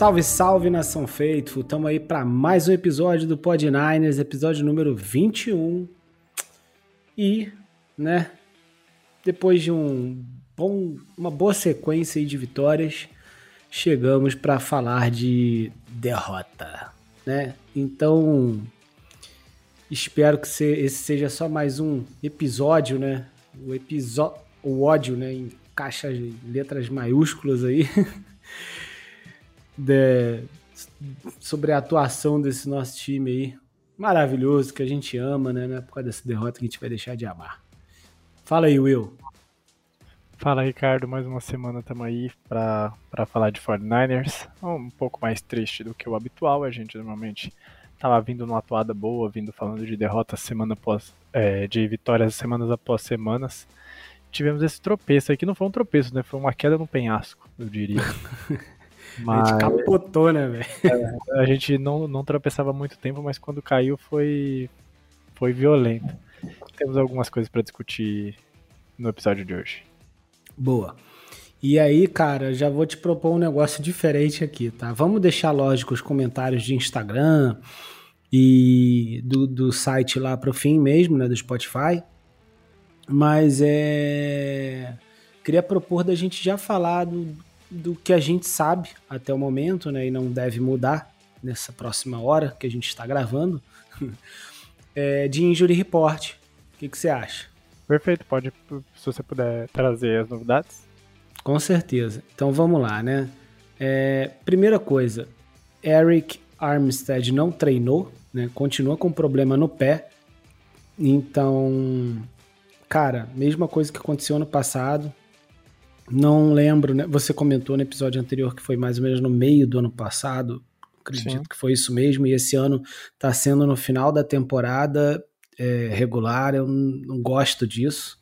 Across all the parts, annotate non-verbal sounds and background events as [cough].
Salve, salve nação Faithful! Estamos aí para mais um episódio do Pod Niners, episódio número 21. E, né, depois de um bom, uma boa sequência de vitórias, chegamos para falar de derrota, né? Então, espero que esse seja só mais um episódio, né? O episódio, o ódio, né, em caixas, letras maiúsculas aí. [laughs] de, sobre a atuação desse nosso time aí. Maravilhoso, que a gente ama, né? Não é por causa dessa derrota que a gente vai deixar de amar. Fala aí, Will. Fala, Ricardo. Mais uma semana estamos aí para falar de 49ers. Um pouco mais triste do que o habitual. A gente normalmente estava vindo numa atuada boa, vindo falando de derrotas semana após, é, de vitórias semanas após semanas. Tivemos esse tropeço aí, que não foi um tropeço, né? Foi uma queda no penhasco, eu diria. [laughs] Mas, a gente capotou, né, velho? É, a gente não, não tropeçava muito tempo, mas quando caiu foi, foi violento. Temos algumas coisas para discutir no episódio de hoje. Boa. E aí, cara, já vou te propor um negócio diferente aqui, tá? Vamos deixar, lógico, os comentários de Instagram e do, do site lá pro fim mesmo, né, do Spotify. Mas é. Queria propor da gente já falar do, do que a gente sabe até o momento, né, e não deve mudar nessa próxima hora que a gente está gravando, [laughs] é de Injury Report. O que, que você acha? Perfeito, pode, se você puder trazer as novidades. Com certeza. Então vamos lá, né? É, primeira coisa, Eric Armstead não treinou, né? Continua com problema no pé. Então, cara, mesma coisa que aconteceu no passado. Não lembro, né? Você comentou no episódio anterior que foi mais ou menos no meio do ano passado. Acredito Sim. que foi isso mesmo. E esse ano tá sendo no final da temporada é, regular. Eu não gosto disso.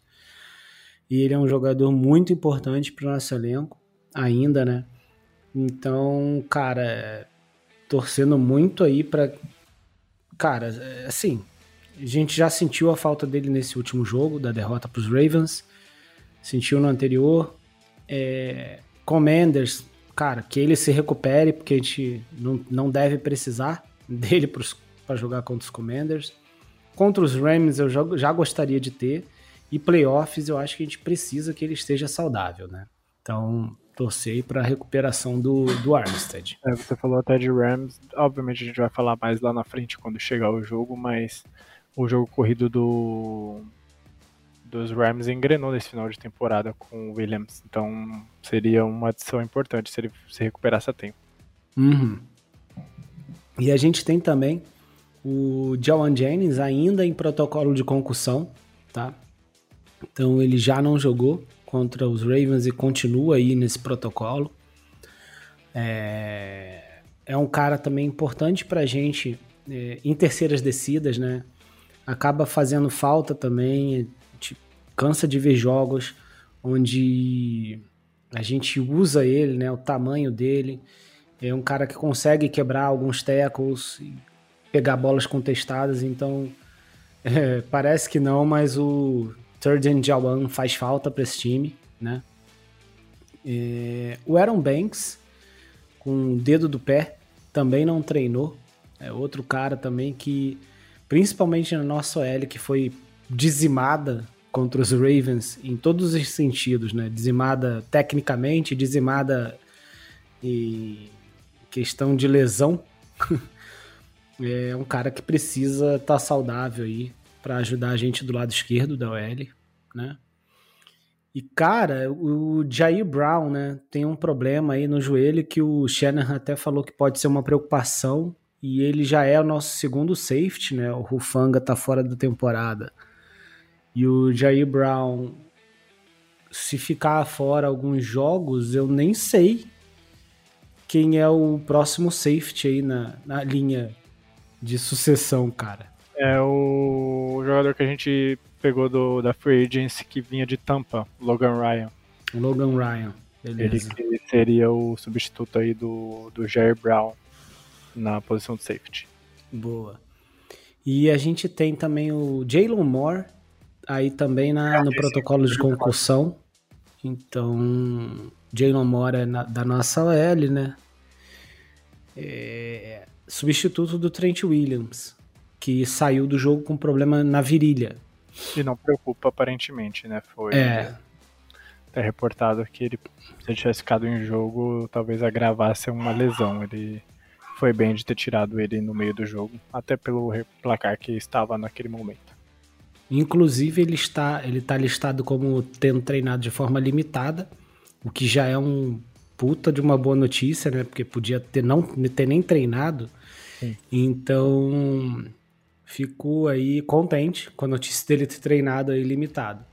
E ele é um jogador muito importante para o nosso elenco, ainda, né? Então, cara, torcendo muito aí para. Cara, assim, a gente já sentiu a falta dele nesse último jogo, da derrota para os Ravens. Sentiu no anterior. É, Commanders, cara, que ele se recupere, porque a gente não, não deve precisar [laughs] dele para jogar contra os Commanders. Contra os Rams eu já, já gostaria de ter. E playoffs eu acho que a gente precisa que ele esteja saudável, né? Então, torcer para a recuperação do, do Armstead. É, você falou até de Rams, obviamente a gente vai falar mais lá na frente quando chegar o jogo, mas o jogo corrido do, dos Rams engrenou nesse final de temporada com o Williams. Então seria uma adição importante se ele se recuperasse a tempo. Uhum. E a gente tem também o Jawan Jennings ainda em protocolo de concussão, tá? Então ele já não jogou contra os Ravens e continua aí nesse protocolo. É, é um cara também importante pra gente é, em terceiras descidas, né? Acaba fazendo falta também cansa de ver jogos onde a gente usa ele, né, o tamanho dele. É um cara que consegue quebrar alguns tackles, pegar bolas contestadas, então [laughs] é, parece que não, mas o Turden Jawan faz falta para esse time, né? É, o Aaron Banks, com o dedo do pé, também não treinou. É outro cara também que, principalmente na nossa OL, que foi dizimada contra os Ravens em todos os sentidos, né? Dizimada tecnicamente, dizimada em questão de lesão. [laughs] é um cara que precisa estar tá saudável aí para ajudar a gente do lado esquerdo da OL, né? E cara, o Jair Brown, né, tem um problema aí no joelho que o Shanahan até falou que pode ser uma preocupação e ele já é o nosso segundo safety, né? O Rufanga tá fora da temporada. E o Jair Brown, se ficar fora alguns jogos, eu nem sei quem é o próximo safety aí na, na linha de sucessão, cara. É o jogador que a gente pegou do, da Free Agency que vinha de Tampa, Logan Ryan. Logan Ryan, beleza. Ele seria o substituto aí do, do Jair Brown na posição de safety. Boa. E a gente tem também o Jalen Moore, aí também na, no protocolo de concussão. Então, Jalen Moore é na, da nossa OL, né? é, substituto do Trent Williams, que saiu do jogo com problema na virilha. E não preocupa, aparentemente, né? Foi é. até reportado que ele, se ele tivesse ficado em jogo, talvez agravasse uma lesão. Ele foi bem de ter tirado ele no meio do jogo, até pelo placar que estava naquele momento. Inclusive, ele está, ele está listado como tendo treinado de forma limitada, o que já é um puta de uma boa notícia, né? Porque podia ter não ter nem treinado. Sim. Então, ficou aí contente com a notícia dele ter treinado aí limitado.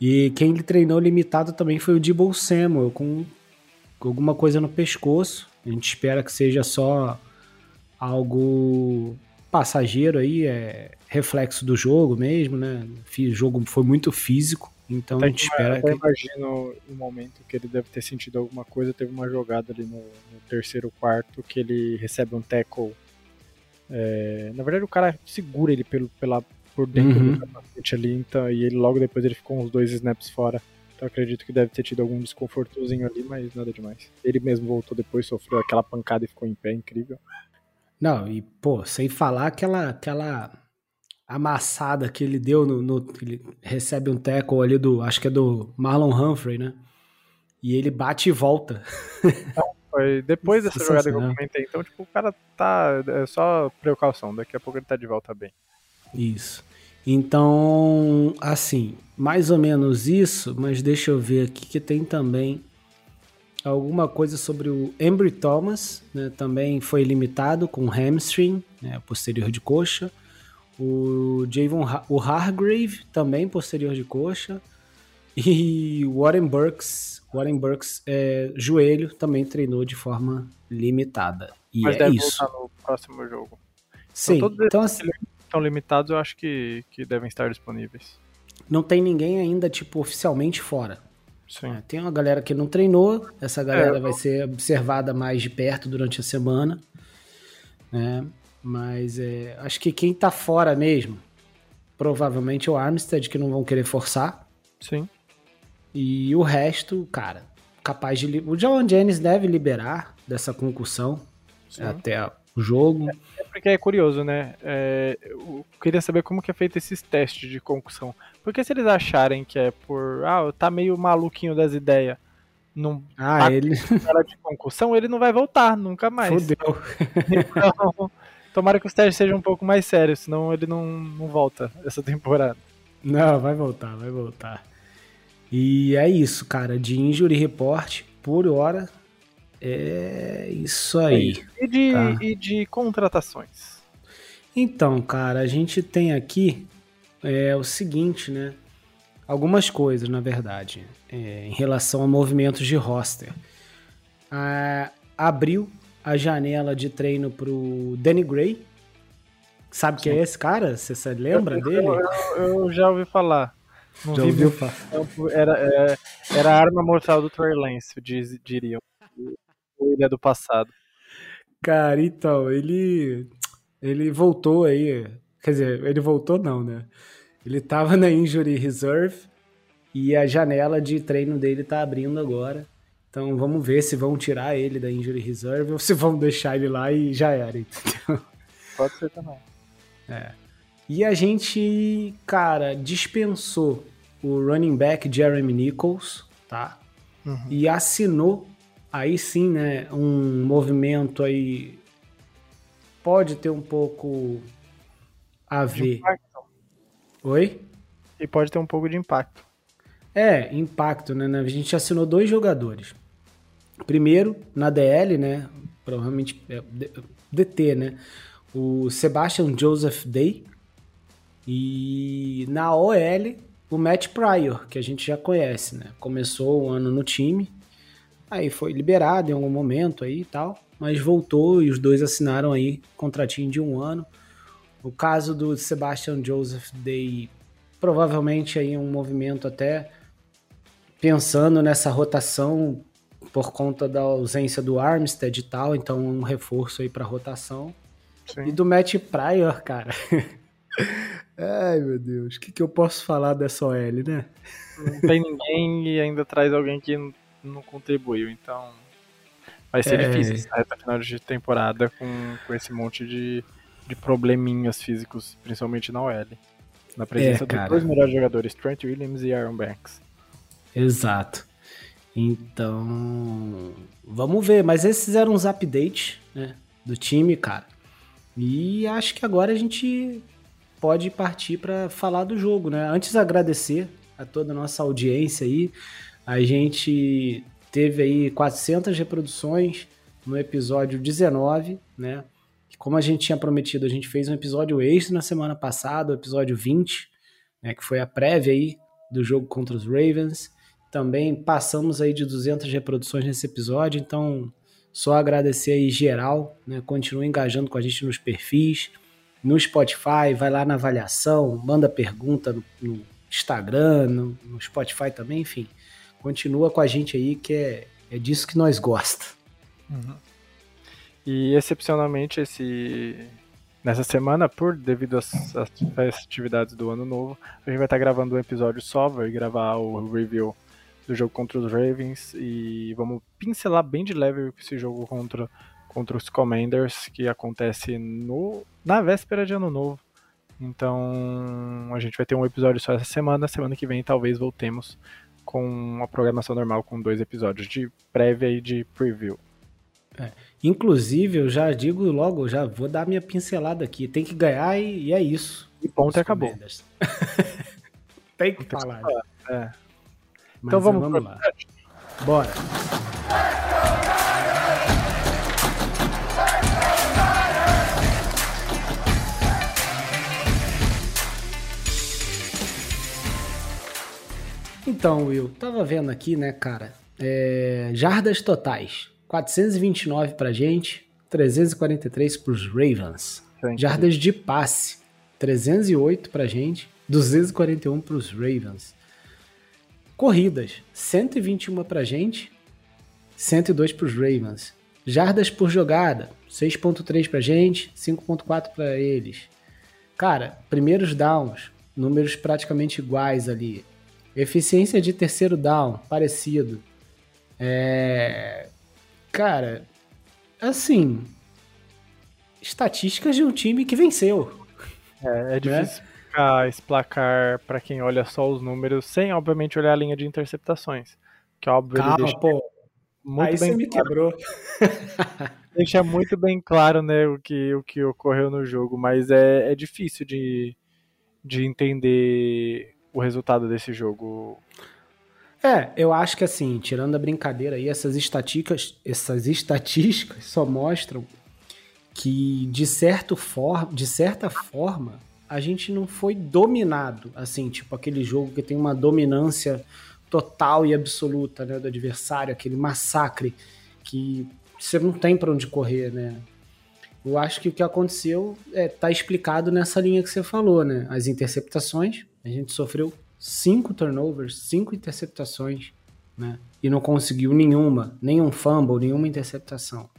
E quem ele treinou limitado também foi o Debo Samuel, com, com alguma coisa no pescoço. A gente espera que seja só algo passageiro aí, é reflexo do jogo mesmo, né? O jogo foi muito físico, então a gente espera eu que... imagino o momento que ele deve ter sentido alguma coisa, teve uma jogada ali no, no terceiro quarto que ele recebe um tackle. É... na verdade o cara segura ele pelo, pela, por dentro uhum. do capacete ali, então, e ele logo depois ele ficou uns dois snaps fora. Então acredito que deve ter tido algum desconfortozinho ali, mas nada demais. Ele mesmo voltou depois, sofreu aquela pancada e ficou em pé, incrível. Não, e pô, sem falar aquela, aquela amassada que ele deu no, no, Ele recebe um tackle ali do. Acho que é do Marlon Humphrey, né? E ele bate e volta. foi depois dessa jogada que eu comentei. Então, tipo, o cara tá. É só precaução. Daqui a pouco ele tá de volta bem. Isso. Então, assim, mais ou menos isso, mas deixa eu ver aqui que tem também alguma coisa sobre o Embry Thomas, né, também foi limitado com hamstring, né, posterior de coxa. O Javon o Hargrave, também posterior de coxa. E Warren Burks, Warren Burks é, joelho, também treinou de forma limitada. E Mas é deve isso. voltar no próximo jogo. Sim, então, então assim, estão limitados, eu acho que, que devem estar disponíveis. Não tem ninguém ainda, tipo, oficialmente fora. É, tem uma galera que não treinou, essa galera é, vai ser observada mais de perto durante a semana. Né? Mas é, acho que quem tá fora mesmo, provavelmente é o Armstead, que não vão querer forçar. Sim. E o resto, cara, capaz de. O John Jennings deve liberar dessa concussão Sim. até o jogo. É, é, porque é curioso, né? É, eu queria saber como que é feito esses testes de concussão. Porque se eles acharem que é por. Ah, tá meio maluquinho das ideias. Não ah, tá ele. de concussão, ele não vai voltar nunca mais. Fudeu. [laughs] Então, Tomara que os testes sejam um pouco mais sérios, senão ele não, não volta essa temporada. Não, vai voltar, vai voltar. E é isso, cara. De Injury Report, por hora, é isso aí. E de, tá? e de contratações? Então, cara, a gente tem aqui é, o seguinte, né? Algumas coisas, na verdade, é, em relação a movimentos de roster. Ah, abril a janela de treino pro Danny Gray. Sabe quem é esse cara? Você lembra eu, dele? Eu, eu, já ouvi falar. Não já ouviu falar? Era, era, é, era a arma mortal do Trey Lance, diz, diriam. Ou ele é do passado. Cara, então, ele, ele voltou aí. Quer dizer, ele voltou não, né? Ele tava na Injury Reserve e a janela de treino dele tá abrindo agora. Então vamos ver se vão tirar ele da injury reserve ou se vão deixar ele lá e já era, [laughs] entendeu? Pode ser também. É. E a gente, cara, dispensou o running back Jeremy Nichols, tá? Uhum. E assinou aí sim, né, um movimento aí pode ter um pouco a ver. Oi? E pode ter um pouco de impacto. É, impacto, né? A gente assinou dois jogadores. Primeiro, na DL, né? Provavelmente é, DT, né? O Sebastian Joseph Day. E na OL, o Matt Pryor, que a gente já conhece, né? Começou o ano no time, aí foi liberado em algum momento aí e tal, mas voltou e os dois assinaram aí contratinho de um ano. O caso do Sebastian Joseph Day, provavelmente aí um movimento até pensando nessa rotação por conta da ausência do Armstead e tal, então um reforço aí para rotação. Sim. E do Matt Pryor, cara. [laughs] Ai, meu Deus, o que, que eu posso falar dessa OL, né? Não tem ninguém e ainda traz alguém que não contribuiu, então. vai ser é... difícil essa reta final de temporada com, com esse monte de, de probleminhas físicos, principalmente na OL. Na presença é, dos dois melhores jogadores, Trent Williams e Aaron Banks. Exato. Então, vamos ver. Mas esses eram os updates né, do time, cara. E acho que agora a gente pode partir para falar do jogo, né? Antes agradecer a toda a nossa audiência aí. A gente teve aí 400 reproduções no episódio 19, né? Como a gente tinha prometido, a gente fez um episódio extra na semana passada, o episódio 20, né, que foi a prévia aí do jogo contra os Ravens. Também passamos aí de 200 reproduções nesse episódio, então só agradecer aí geral, né? Continua engajando com a gente nos perfis, no Spotify, vai lá na avaliação, manda pergunta no, no Instagram, no, no, Spotify também, enfim. Continua com a gente aí, que é, é disso que nós gosta. Uhum. E excepcionalmente esse nessa semana, por devido às, às festividades do ano novo, a gente vai estar gravando um episódio só, vai gravar o review do jogo contra os Ravens e vamos pincelar bem de leve esse jogo contra, contra os Commanders que acontece no, na véspera de ano novo. Então a gente vai ter um episódio só essa semana, semana que vem talvez voltemos com uma programação normal com dois episódios de prévia e de preview. É. Inclusive, eu já digo logo, já vou dar minha pincelada aqui. Tem que ganhar e, e é isso. E ponto e acabou. [laughs] Tem que falar. É então vamos, vamos lá. Bora. Então, Will, tava vendo aqui, né, cara? É, jardas totais: 429 pra gente, 343 pros Ravens. Sim. Jardas de passe: 308 pra gente, 241 pros Ravens. Corridas, 121 pra gente, 102 pros Ravens. Jardas por jogada, 6.3 pra gente, 5.4 para eles. Cara, primeiros downs, números praticamente iguais ali. Eficiência de terceiro down, parecido. É... Cara, assim, estatísticas de um time que venceu. É, é né? difícil. Né? Explicar esse placar para quem olha só os números, sem obviamente olhar a linha de interceptações. Que óbvio Calma, ele deixa pô. muito Aí bem você me quebrou. [laughs] [laughs] deixa muito bem claro, né, o que, o que ocorreu no jogo, mas é, é difícil de, de entender o resultado desse jogo. É, eu acho que assim, tirando a brincadeira aí, essas estatísticas, essas estatísticas só mostram que de certo for, de certa forma a gente não foi dominado, assim, tipo aquele jogo que tem uma dominância total e absoluta né, do adversário, aquele massacre que você não tem para onde correr, né? Eu acho que o que aconteceu é, tá explicado nessa linha que você falou, né? As interceptações, a gente sofreu cinco turnovers, cinco interceptações, né? E não conseguiu nenhuma, nenhum fumble, nenhuma interceptação.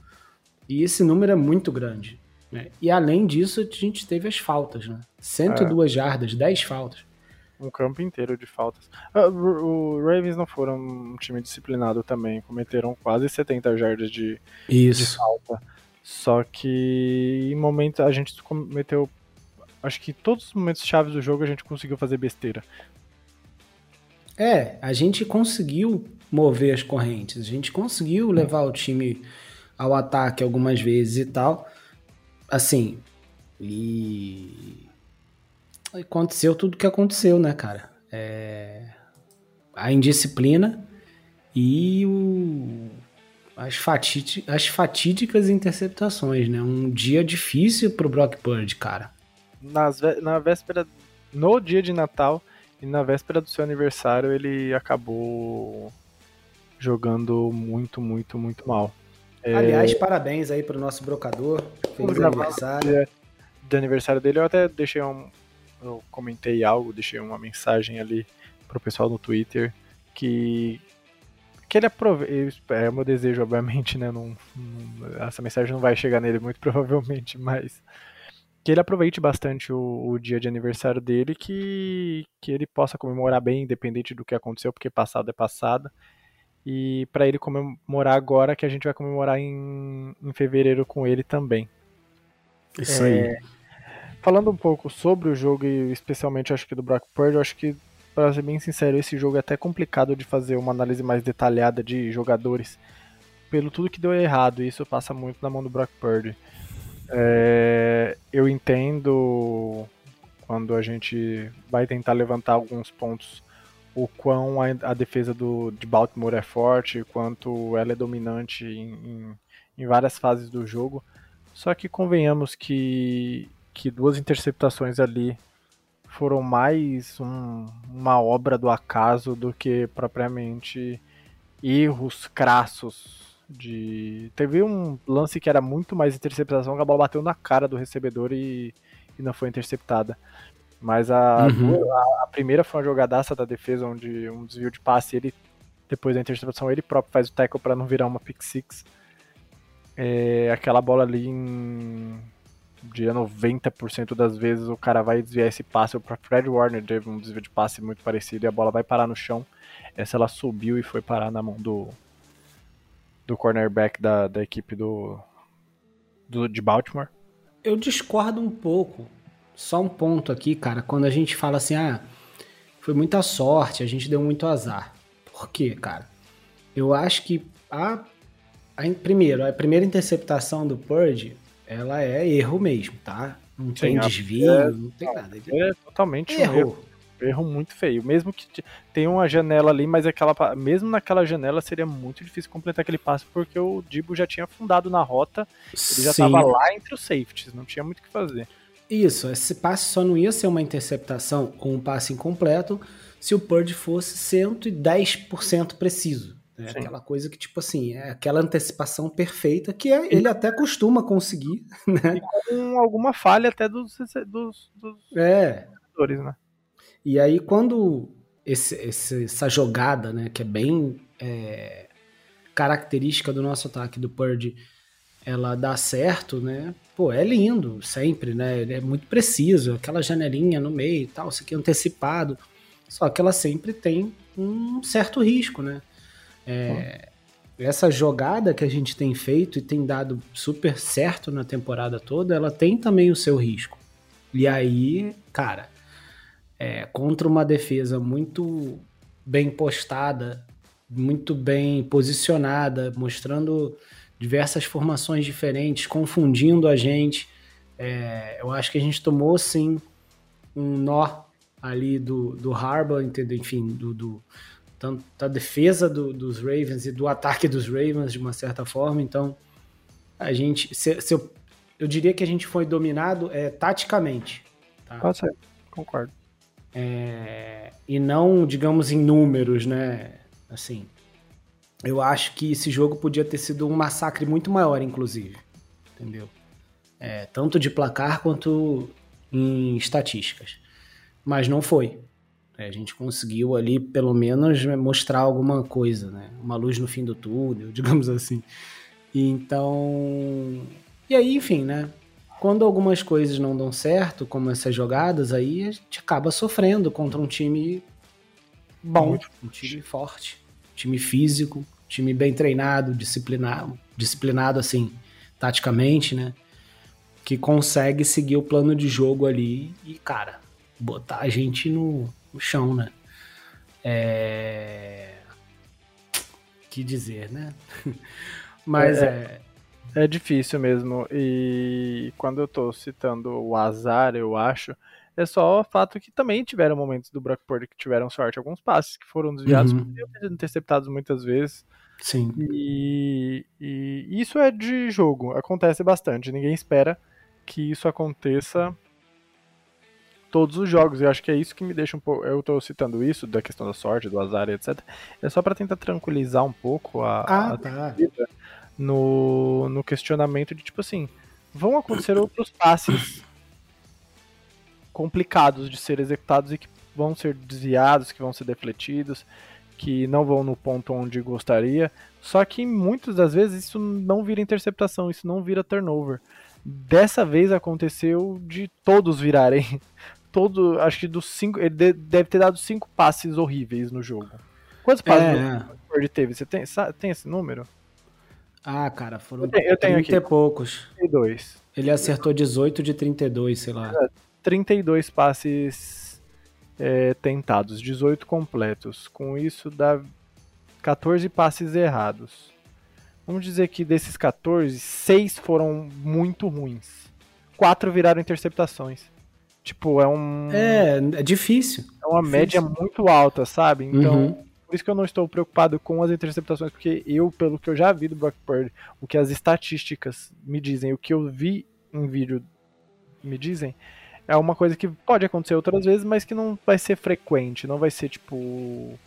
E esse número é muito grande. Né? E além disso, a gente teve as faltas, né? 102 é. jardas, 10 faltas. Um campo inteiro de faltas. Ah, o Ravens não foram um time disciplinado também, cometeram quase 70 jardas de, Isso. de falta. Só que em momentos a gente cometeu. Acho que todos os momentos chaves do jogo a gente conseguiu fazer besteira. É, a gente conseguiu mover as correntes, a gente conseguiu levar o time ao ataque algumas vezes e tal assim, e aconteceu tudo o que aconteceu, né, cara? É... A indisciplina e o... as, as fatídicas interceptações, né? Um dia difícil pro Brock Purdy, cara. Nas, na véspera, no dia de Natal e na véspera do seu aniversário, ele acabou jogando muito, muito, muito mal. É... Aliás, parabéns aí pro nosso brocador. Feliz aniversário. Do aniversário dele, eu até deixei um. Eu comentei algo, deixei uma mensagem ali pro pessoal no Twitter que. Que ele aproveite. É o meu desejo, obviamente, né? Não, não, essa mensagem não vai chegar nele muito [laughs] provavelmente, mas. Que ele aproveite bastante o, o dia de aniversário dele, que, que ele possa comemorar bem, independente do que aconteceu, porque passado é passado e para ele comemorar agora, que a gente vai comemorar em, em fevereiro com ele também. Isso é, aí. Falando um pouco sobre o jogo e especialmente acho que do Brock Purdy, eu acho que para ser bem sincero, esse jogo é até complicado de fazer uma análise mais detalhada de jogadores pelo tudo que deu errado, e isso passa muito na mão do Brock Purdy. É, eu entendo quando a gente vai tentar levantar alguns pontos o quão a, a defesa do, de Baltimore é forte, quanto ela é dominante em, em, em, várias fases do jogo. Só que convenhamos que, que duas interceptações ali foram mais um, uma obra do acaso do que propriamente erros crassos de teve um lance que era muito mais interceptação que a bola bateu na cara do recebedor e, e não foi interceptada mas a, uhum. a, a, primeira foi uma jogadaça da defesa onde um desvio de passe ele depois da interceptação ele próprio faz o tackle para não virar uma pick six é, aquela bola ali em dia 90% das vezes o cara vai desviar esse passe. O Fred Warner teve um desvio de passe muito parecido e a bola vai parar no chão. Essa ela subiu e foi parar na mão do, do cornerback da, da equipe do, do de Baltimore. Eu discordo um pouco. Só um ponto aqui, cara. Quando a gente fala assim, ah, foi muita sorte, a gente deu muito azar. Por quê, cara? Eu acho que a, a primeiro, a primeira interceptação do Purge, ela é erro mesmo, tá? Não tem desvio, é, não tem nada. É totalmente erro. Um erro erro muito feio. Mesmo que tenha uma janela ali, mas aquela, mesmo naquela janela seria muito difícil completar aquele passe, porque o Dibo já tinha afundado na rota, ele já estava lá entre os safeties, não tinha muito o que fazer. Isso, esse passe só não ia ser uma interceptação ou um passe incompleto se o Purge fosse 110% preciso. É aquela coisa que, tipo assim, é aquela antecipação perfeita que é, ele até costuma conseguir, [laughs] né? E com alguma falha até dos, dos, dos é. né? E aí, quando esse, essa jogada, né, que é bem é, característica do nosso ataque do Purge, ela dá certo, né? Pô, é lindo, sempre, né? Ele é muito preciso, aquela janelinha no meio e tal, isso aqui é antecipado. Só que ela sempre tem um certo risco, né? É, essa jogada que a gente tem feito e tem dado super certo na temporada toda, ela tem também o seu risco. E aí, cara, é, contra uma defesa muito bem postada, muito bem posicionada, mostrando diversas formações diferentes, confundindo a gente. É, eu acho que a gente tomou sim um nó ali do, do Harbour, entendeu? enfim, do, do tanto da defesa do, dos Ravens e do ataque dos Ravens de uma certa forma. Então, a gente, se, se eu, eu diria que a gente foi dominado é, taticamente. Tá? Pode ser, concordo. É, e não, digamos, em números, né? Assim, eu acho que esse jogo podia ter sido um massacre muito maior, inclusive. Entendeu? É, tanto de placar quanto em estatísticas. Mas não foi. É, a gente conseguiu ali, pelo menos, mostrar alguma coisa, né? Uma luz no fim do túnel, [laughs] digamos assim. E então. E aí, enfim, né? Quando algumas coisas não dão certo, como essas jogadas, aí a gente acaba sofrendo contra um time bom, um time forte, um time físico, time bem treinado, disciplinado, disciplinado assim, taticamente, né? Que consegue seguir o plano de jogo ali e, cara, botar a gente no, no chão, né? É... Que dizer, né? [laughs] Mas é, é é difícil mesmo. E quando eu tô citando o azar, eu acho, é só o fato que também tiveram momentos do Brockport que tiveram sorte. Alguns passes que foram desviados, uhum. interceptados muitas vezes. Sim. E, e isso é de jogo, acontece bastante. Ninguém espera que isso aconteça todos os jogos. Eu acho que é isso que me deixa um pouco. Eu estou citando isso, da questão da sorte, do azar, etc. É só para tentar tranquilizar um pouco a, ah, a tá no, no questionamento de tipo assim, vão acontecer [coughs] outros passes complicados de ser executados e que vão ser desviados, que vão ser defletidos, que não vão no ponto onde gostaria. Só que muitas das vezes isso não vira interceptação, isso não vira turnover. Dessa vez aconteceu de todos virarem. [laughs] Todo, acho que dos cinco. Ele deve ter dado cinco passes horríveis no jogo. Quantos passes é, Purdy teve? Você tem, tem esse número? Ah, cara, foram eu tenho, eu tenho 30 aqui. e poucos. 32. Ele acertou 18 de 32, sei lá. 32 passes é, tentados, 18 completos. Com isso dá 14 passes errados. Vamos dizer que desses 14, 6 foram muito ruins. 4 viraram interceptações. Tipo, é um. É, é difícil. É uma difícil. média muito alta, sabe? Então, uhum. por isso que eu não estou preocupado com as interceptações, porque eu, pelo que eu já vi do Brock Purdy, o que as estatísticas me dizem, o que eu vi em vídeo me dizem, é uma coisa que pode acontecer outras vezes, mas que não vai ser frequente, não vai ser tipo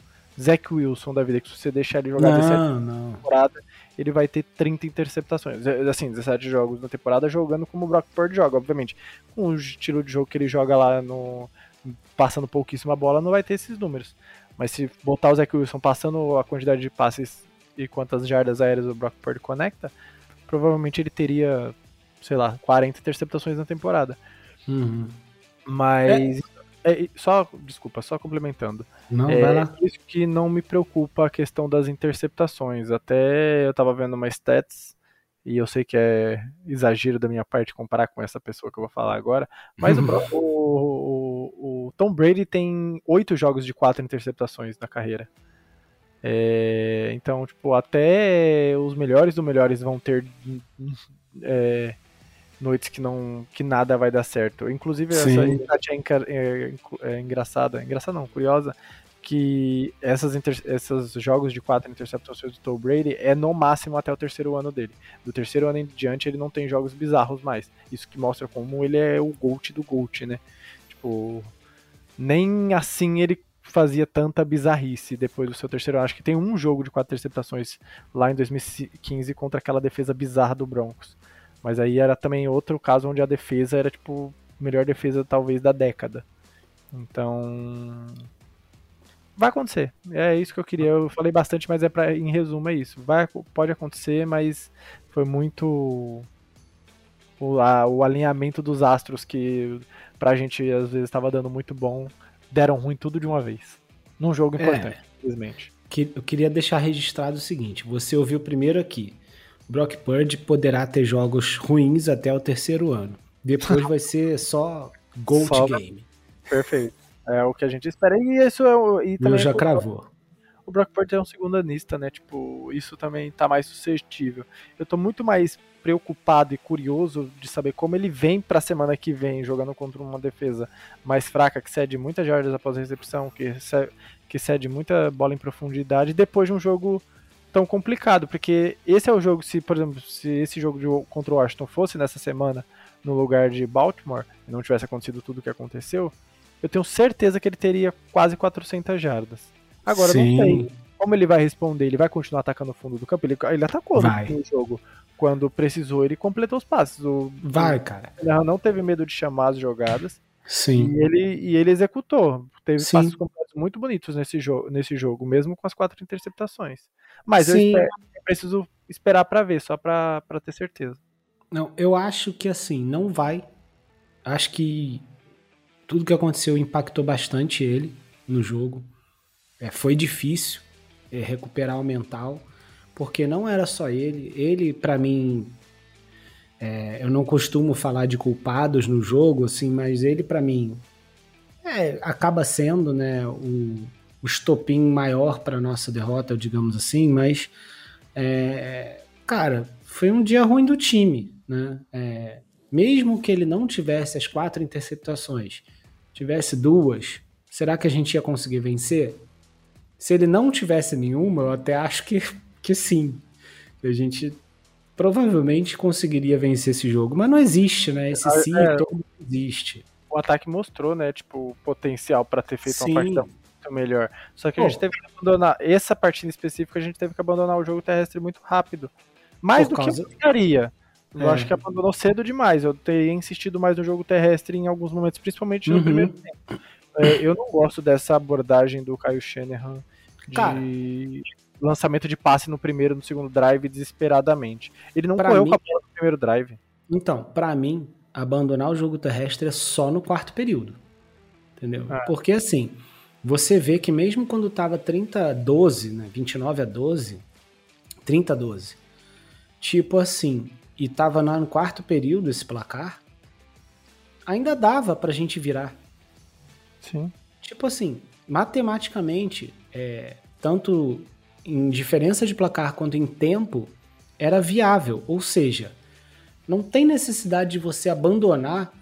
Zach Wilson da vida, que se você deixar ele jogar não, não. temporada, ele vai ter 30 interceptações. É, assim, 17 jogos na temporada jogando como o Brock Purdy joga, obviamente. Com o estilo de jogo que ele joga lá no passando pouquíssima bola, não vai ter esses números. Mas se botar o Zach Wilson passando a quantidade de passes e quantas jardas aéreas o Brock Purdy conecta, provavelmente ele teria, sei lá, 40 interceptações na temporada. Uhum. Mas é. É, só, desculpa, só complementando. Não, é, vai lá. Isso que não me preocupa a questão das interceptações. Até eu tava vendo uma stats, e eu sei que é exagero da minha parte comparar com essa pessoa que eu vou falar agora, mas o, [laughs] o, o, Tom Brady tem oito jogos de quatro interceptações na carreira. É, então, tipo, até os melhores do melhores vão ter é, noites que não que nada vai dar certo. Inclusive Sim. essa é, é, é engraçada, engraçada não, curiosa, que essas inter, esses jogos de quatro interceptações do Tom Brady é no máximo até o terceiro ano dele. Do terceiro ano em diante ele não tem jogos bizarros mais. Isso que mostra como ele é o GOAT do GOAT, né? Tipo, nem assim ele fazia tanta bizarrice depois do seu terceiro ano. Acho que tem um jogo de quatro interceptações lá em 2015 contra aquela defesa bizarra do Broncos. Mas aí era também outro caso onde a defesa era, tipo, melhor defesa talvez da década. Então. Vai acontecer. É isso que eu queria. Eu falei bastante, mas é para em resumo é isso. Vai, pode acontecer, mas foi muito o, a, o alinhamento dos astros que pra gente às vezes estava dando muito bom, deram ruim tudo de uma vez. Num jogo é. importante, é, infelizmente. Eu queria deixar registrado o seguinte: você ouviu primeiro aqui. Brock Purdy poderá ter jogos ruins até o terceiro ano. Depois vai ser só Gold só Game. Perfeito. É o que a gente espera. E isso é e também já cravou. O Brock Purdy é um segundo anista, né? Tipo, isso também tá mais suscetível. Eu tô muito mais preocupado e curioso de saber como ele vem pra semana que vem jogando contra uma defesa mais fraca, que cede muitas jardas após a recepção, que cede, que cede muita bola em profundidade, depois de um jogo tão complicado, porque esse é o jogo, se, por exemplo, se esse jogo de, contra o Washington fosse nessa semana no lugar de Baltimore, e não tivesse acontecido tudo o que aconteceu, eu tenho certeza que ele teria quase 400 jardas. Agora Sim. não sei como ele vai responder, ele vai continuar atacando o fundo do campo, ele, ele atacou vai. no jogo quando precisou, ele completou os passes. O, vai, cara. Ele não teve medo de chamar as jogadas. Sim. E ele, e ele executou. Teve Sim. passes completos muito bonitos nesse, jo nesse jogo, mesmo com as quatro interceptações. Mas Sim. eu, espero, eu preciso esperar para ver, só para ter certeza. Não, eu acho que assim, não vai. Acho que tudo que aconteceu impactou bastante ele no jogo. É, foi difícil é, recuperar o mental, porque não era só ele. Ele, para mim, é, eu não costumo falar de culpados no jogo, assim, mas ele, para mim, é, acaba sendo né, o, o estopim maior para nossa derrota, digamos assim, mas é, cara, foi um dia ruim do time, né? É, mesmo que ele não tivesse as quatro interceptações, tivesse duas, será que a gente ia conseguir vencer? Se ele não tivesse nenhuma, eu até acho que, que sim. A gente provavelmente conseguiria vencer esse jogo, mas não existe, né? Esse sim é, todo existe. O ataque mostrou, né, tipo, potencial para ter feito sim. uma partida muito melhor. Só que a gente teve que abandonar, essa partida específica, a gente teve que abandonar o jogo terrestre muito rápido. Mais Por do causa... que eu gostaria. Eu é. acho que abandonou cedo demais. Eu teria insistido mais no jogo terrestre em alguns momentos, principalmente no uhum. primeiro tempo. É, eu não gosto dessa abordagem do Caio Shanahan de Cara. Lançamento de passe no primeiro no segundo drive desesperadamente. Ele não pra correu mim... com a bola no primeiro drive. Então, para mim, abandonar o jogo terrestre é só no quarto período. Entendeu? É. Porque assim, você vê que mesmo quando estava 30 a 12, né, 29 a 12, 30 a 12, tipo assim, e tava no quarto período esse placar, ainda dava pra gente virar. Sim. Tipo assim, matematicamente, é, tanto em diferença de placar quanto em tempo, era viável. Ou seja, não tem necessidade de você abandonar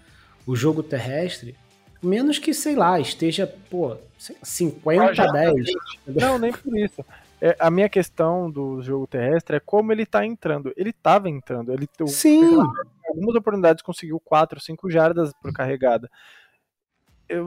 o jogo terrestre, menos que, sei lá, esteja, pô, 50 a 10. Não, nem por isso. É, a minha questão do jogo terrestre é como ele tá entrando. Ele tava entrando. Ele Sim. algumas oportunidades conseguiu 4, 5 jardas por carregada.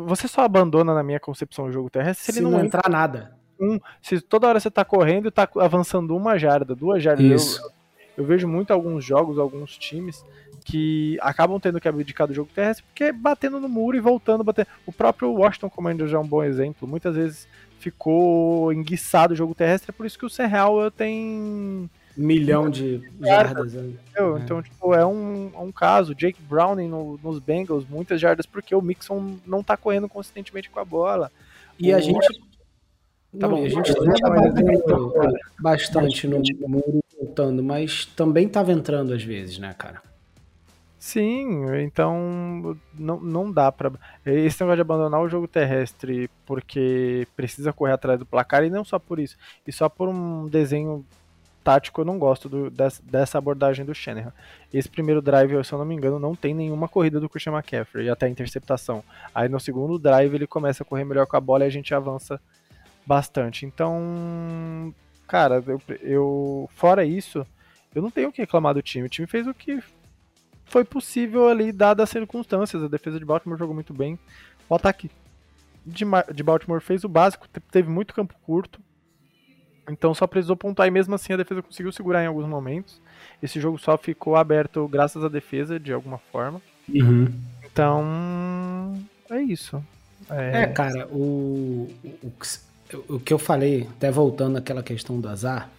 Você só abandona, na minha concepção, o jogo terrestre se, se ele não, não entrar nada. Um, se toda hora você tá correndo e tá avançando uma jarda, duas jardas. Isso. Eu, eu vejo muito alguns jogos, alguns times que acabam tendo que abdicar do jogo terrestre porque é batendo no muro e voltando, batendo. O próprio Washington Commanders é um bom exemplo. Muitas vezes ficou enguiçado o jogo terrestre, é por isso que o Serreal tem milhão de jardas. Né? É. Então, tipo, é um, é um caso. Jake Browning no, nos Bengals, muitas jardas, porque o Mixon não tá correndo consistentemente com a bola. E o... a gente. Tá não, bom, a gente tá bastante no muro voltando, mas também tava entrando às vezes, né, cara? Sim, então não, não dá para Esse negócio de abandonar o jogo terrestre porque precisa correr atrás do placar, e não só por isso, e só por um desenho tático eu não gosto do, dessa, dessa, abordagem do Shanahan. Esse primeiro drive, se eu não me engano, não tem nenhuma corrida do Christian McCaffrey, até a interceptação. Aí no segundo drive ele começa a correr melhor com a bola e a gente avança bastante. Então, cara, eu, eu fora isso, eu não tenho o que reclamar do time. O time fez o que foi possível ali, dadas as circunstâncias. A defesa de Baltimore jogou muito bem. O ataque de, de Baltimore fez o básico, teve muito campo curto. Então só precisou pontuar e mesmo assim a defesa conseguiu segurar em alguns momentos. Esse jogo só ficou aberto graças à defesa, de alguma forma. Uhum. Então, é isso. É, é cara, o, o, o, que eu falei, até voltando àquela questão do azar,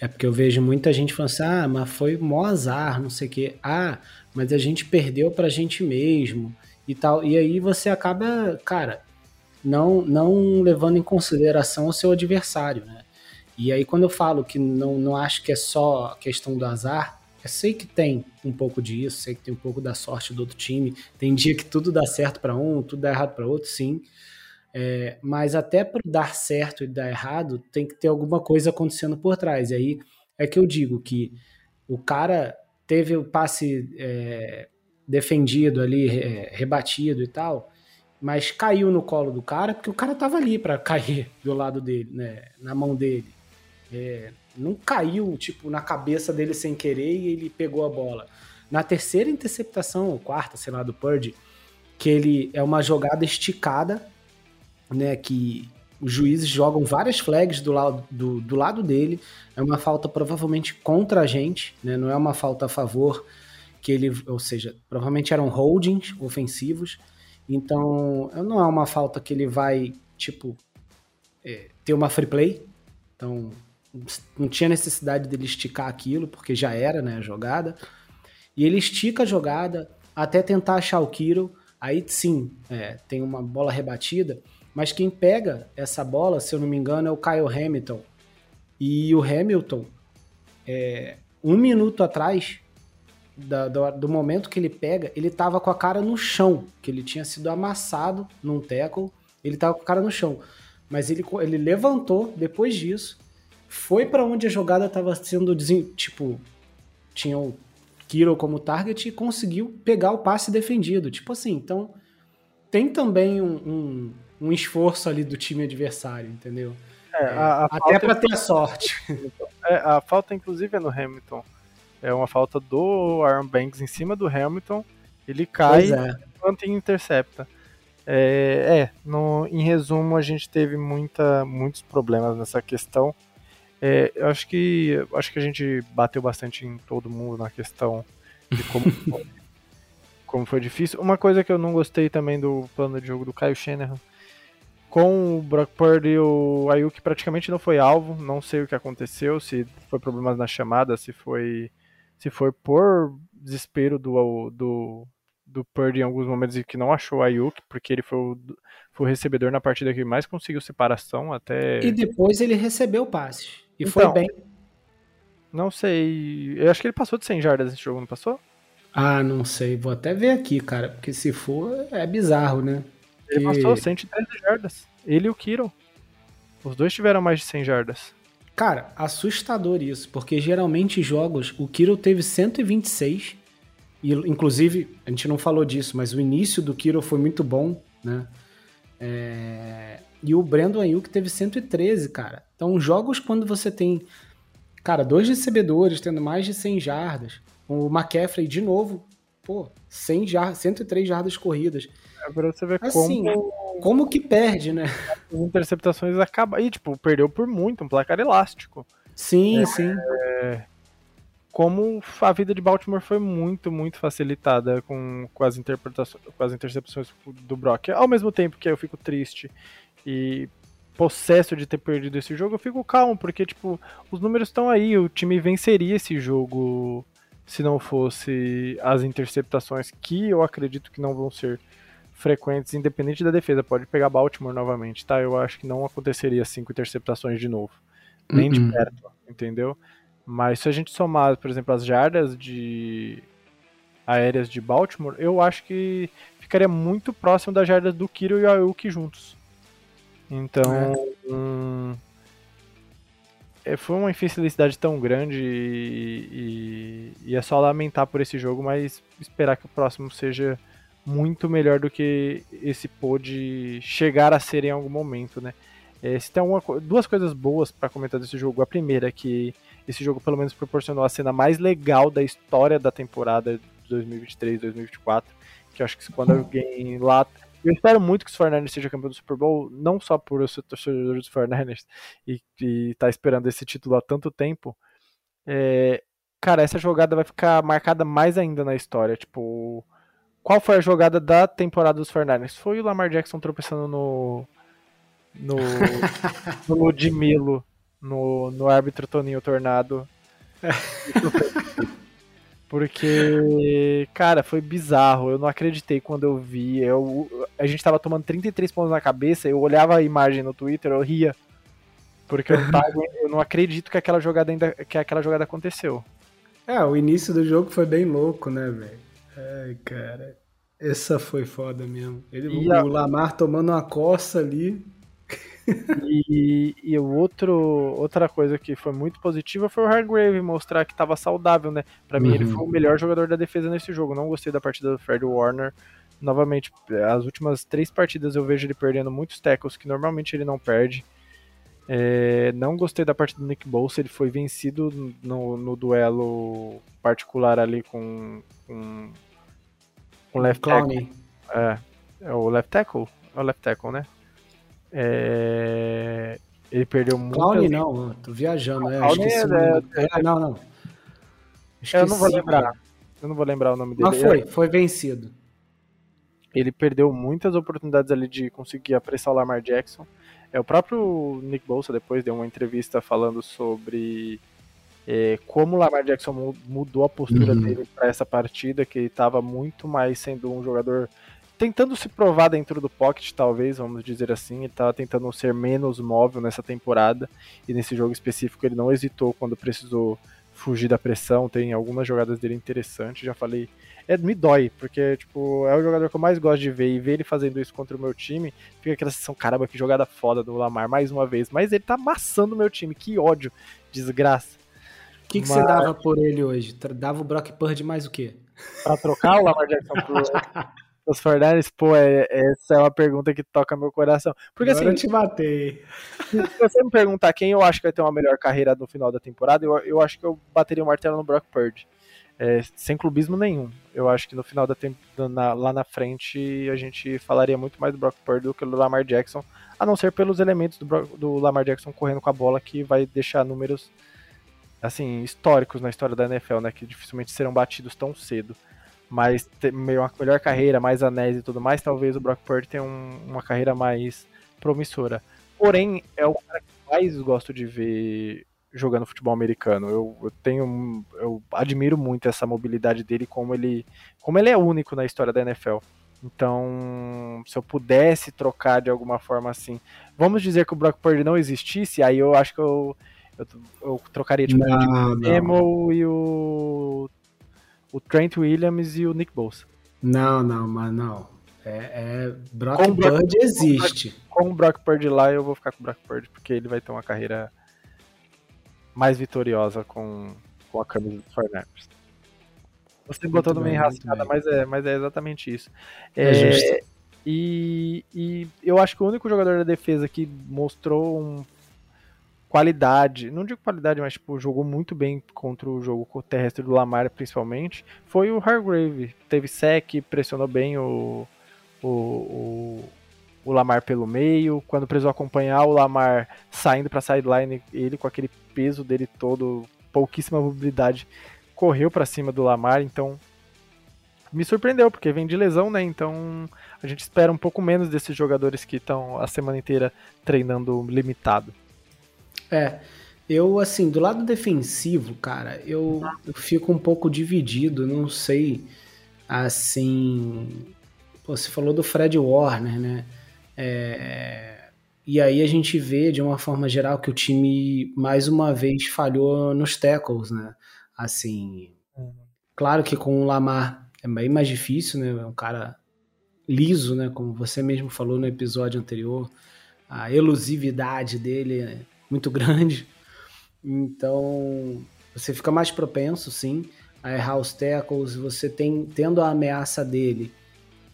é porque eu vejo muita gente falando assim, ah, mas foi mó azar, não sei o quê. Ah, mas a gente perdeu pra gente mesmo e tal. E aí você acaba, cara, não, não levando em consideração o seu adversário, né? E aí quando eu falo que não, não acho que é só questão do azar, eu sei que tem um pouco disso, sei que tem um pouco da sorte do outro time. Tem dia que tudo dá certo para um, tudo dá errado para outro, sim. É, mas até para dar certo e dar errado, tem que ter alguma coisa acontecendo por trás. E aí é que eu digo que o cara teve o passe é, defendido ali, é, rebatido e tal, mas caiu no colo do cara porque o cara tava ali para cair [laughs] do lado dele, né, na mão dele. É, não caiu tipo na cabeça dele sem querer e ele pegou a bola. Na terceira interceptação, ou quarta, sei lá, do Purdy, que ele é uma jogada esticada, né, que os juízes jogam várias flags do lado, do, do lado dele. É uma falta provavelmente contra a gente, né? Não é uma falta a favor que ele, ou seja, provavelmente eram holdings ofensivos. Então, não é uma falta que ele vai, tipo, é, ter uma free play. Então, não tinha necessidade dele esticar aquilo, porque já era, né, a jogada. E ele estica a jogada até tentar achar o Kiro. Aí sim, é, tem uma bola rebatida mas quem pega essa bola, se eu não me engano, é o Kyle Hamilton. E o Hamilton, é, um minuto atrás da, do, do, momento que ele pega, ele tava com a cara no chão, que ele tinha sido amassado num tackle, ele tava com a cara no chão. Mas ele, ele levantou depois disso, foi para onde a jogada estava sendo, tipo, tinha o Kiro como target e conseguiu pegar o passe defendido. Tipo assim, então tem também um, um um esforço ali do time adversário, entendeu? É, a, a até para ter a sorte. [laughs] É, a falta, inclusive, é no Hamilton. É uma falta do Aaron Banks em cima do Hamilton. Ele cai enquanto é. intercepta. É, é no, em resumo, a gente teve muita, muitos problemas nessa questão. É, eu acho que acho que a gente bateu bastante em todo mundo na questão de como, [laughs] como foi difícil. Uma coisa que eu não gostei também do plano de jogo do Caio Shanahan com o Brock Purdy e o Ayuk praticamente não foi alvo, não sei o que aconteceu, se foi problemas na chamada, se foi se foi por desespero do, do, do Purdy em alguns momentos e que não achou a Ayuk, porque ele foi o, foi o recebedor na partida que mais conseguiu separação até. E depois ele recebeu passes. E então, foi bem. Não sei. Eu acho que ele passou de 100 jardas nesse jogo, não passou? Ah, não sei. Vou até ver aqui, cara. Porque se for, é bizarro, né? Ele passou 113 jardas. Ele e o Kiro. Os dois tiveram mais de 100 jardas. Cara, assustador isso, porque geralmente jogos, o Kiro teve 126, e inclusive, a gente não falou disso, mas o início do Kiro foi muito bom, né? É... E o Brandon Ayuk teve 113, cara. Então, jogos quando você tem, cara, dois recebedores tendo mais de 100 jardas, o McCaffrey de novo, pô, 100 jardas, 103 jardas corridas. É pra você ver assim, como... como que perde, né? As interceptações acabam. E, tipo, perdeu por muito, um placar elástico. Sim, é, sim. É... Como a vida de Baltimore foi muito, muito facilitada com, com, as interpretações, com as intercepções do Brock. Ao mesmo tempo que eu fico triste e possesso de ter perdido esse jogo, eu fico calmo, porque, tipo, os números estão aí, o time venceria esse jogo se não fosse as interceptações, que eu acredito que não vão ser frequentes, independente da defesa. Pode pegar Baltimore novamente, tá? Eu acho que não aconteceria cinco interceptações de novo. Nem de uhum. perto, entendeu? Mas se a gente somar, por exemplo, as jardas de aéreas de Baltimore, eu acho que ficaria muito próximo das jardas do Kiro e o Ayuki juntos. Então, é. hum, foi uma infelicidade tão grande e, e, e, é só lamentar por esse jogo, mas esperar que o próximo seja muito melhor do que esse pôde chegar a ser em algum momento, né? É, se tem duas coisas boas para comentar desse jogo. A primeira é que esse jogo pelo menos proporcionou a cena mais legal da história da temporada de 2023-2024, que eu acho que quando alguém lá eu espero muito que os 49ers seja campeão do Super Bowl, não só por eu ser torcedor dos 49ers e, estar tá esperando esse título há tanto tempo. É, cara, essa jogada vai ficar marcada mais ainda na história. Tipo, qual foi a jogada da temporada dos 49ers? Foi o Lamar Jackson tropeçando no. No, [laughs] no Ludmilo, no, no árbitro Toninho Tornado. [laughs] Porque, cara, foi bizarro. Eu não acreditei quando eu vi. Eu, a gente tava tomando 33 pontos na cabeça, eu olhava a imagem no Twitter, eu ria. Porque eu, tava, [laughs] eu não acredito que aquela jogada ainda que aquela jogada aconteceu. É, o início do jogo foi bem louco, né, velho? Ai, cara. Essa foi foda mesmo. Ele, o a... Lamar tomando uma coça ali. E, e outro, outra coisa que foi muito positiva foi o Hargrave mostrar que estava saudável, né? Para mim, uhum. ele foi o melhor jogador da defesa nesse jogo. Não gostei da partida do Fred Warner. Novamente, as últimas três partidas eu vejo ele perdendo muitos tackles que normalmente ele não perde. É, não gostei da partida do Nick Bolsa, ele foi vencido no, no duelo particular ali com, com, com o left tackle. É, é o left tackle? É o left tackle, né? É... Ele perdeu muito. Clown não, tô viajando. É, Clown é, é, é, não, não. Esqueci, eu não vou lembrar. Eu não vou lembrar o nome dele. Mas foi, foi vencido. Ele perdeu muitas oportunidades ali de conseguir apressar o Lamar Jackson. É, o próprio Nick Bolsa depois deu uma entrevista falando sobre é, como o Lamar Jackson mudou a postura uhum. dele para essa partida, que ele estava muito mais sendo um jogador tentando se provar dentro do pocket, talvez, vamos dizer assim. Ele estava tentando ser menos móvel nessa temporada e nesse jogo específico ele não hesitou quando precisou fugir da pressão. Tem algumas jogadas dele interessantes, já falei. É, me dói, porque tipo, é o jogador que eu mais gosto de ver e ver ele fazendo isso contra o meu time, fica aquela sensação, caramba, que jogada foda do Lamar mais uma vez. Mas ele tá amassando o meu time, que ódio, desgraça. O que, que Mas... você dava por ele hoje? Dava o Brock Purdy mais o quê? Pra trocar o Lamar Jackson pro, [laughs] os Fortnite, pô, é, essa é uma pergunta que toca meu coração. Porque Agora assim. Eu te matei. Se você me perguntar quem eu acho que vai ter uma melhor carreira no final da temporada, eu, eu acho que eu bateria o martelo no Brock Purdy. É, sem clubismo nenhum. Eu acho que no final da temporada, lá na frente, a gente falaria muito mais do Brock Purdy do que do Lamar Jackson, a não ser pelos elementos do, do Lamar Jackson correndo com a bola, que vai deixar números assim históricos na história da NFL, né, que dificilmente serão batidos tão cedo mas uma melhor carreira, mais anéis e tudo mais, talvez o Brock Purdy tenha um, uma carreira mais promissora. Porém, é o cara que mais gosto de ver jogando futebol americano. Eu, eu, tenho, eu admiro muito essa mobilidade dele, como ele, como ele é único na história da NFL. Então, se eu pudesse trocar de alguma forma assim, vamos dizer que o Brock Purdy não existisse, aí eu acho que eu, eu, eu trocaria tipo, não, o Demo e o, o Trent Williams e o Nick Bosa. Não, não, mas não. É, é Brock com Purdy Brock, existe. Com o Brock Purdy lá, eu vou ficar com o Brock Purdy, porque ele vai ter uma carreira mais vitoriosa com, com a camisa do Fortnite. Você botou no meio rascada, mas é, mas é exatamente isso. É, é justo. E, e eu acho que o único jogador da defesa que mostrou um qualidade, não digo qualidade, mas tipo, jogou muito bem contra o jogo terrestre do Lamar, principalmente, foi o Hargrave. Teve sec, pressionou bem o, o, o, o, Lamar pelo meio. Quando precisou acompanhar o Lamar saindo para sideline, ele com aquele peso dele todo, pouquíssima mobilidade, correu para cima do Lamar, então me surpreendeu, porque vem de lesão, né? Então a gente espera um pouco menos desses jogadores que estão a semana inteira treinando limitado. É, eu assim, do lado defensivo, cara, eu, eu fico um pouco dividido, não sei, assim, Pô, você falou do Fred Warner, né? É, e aí a gente vê, de uma forma geral, que o time mais uma vez falhou nos tackles, né? Assim, claro que com o Lamar é bem mais difícil, né? É um cara liso, né? Como você mesmo falou no episódio anterior, a elusividade dele é muito grande. Então, você fica mais propenso, sim, a errar os tackles. Você tem tendo a ameaça dele,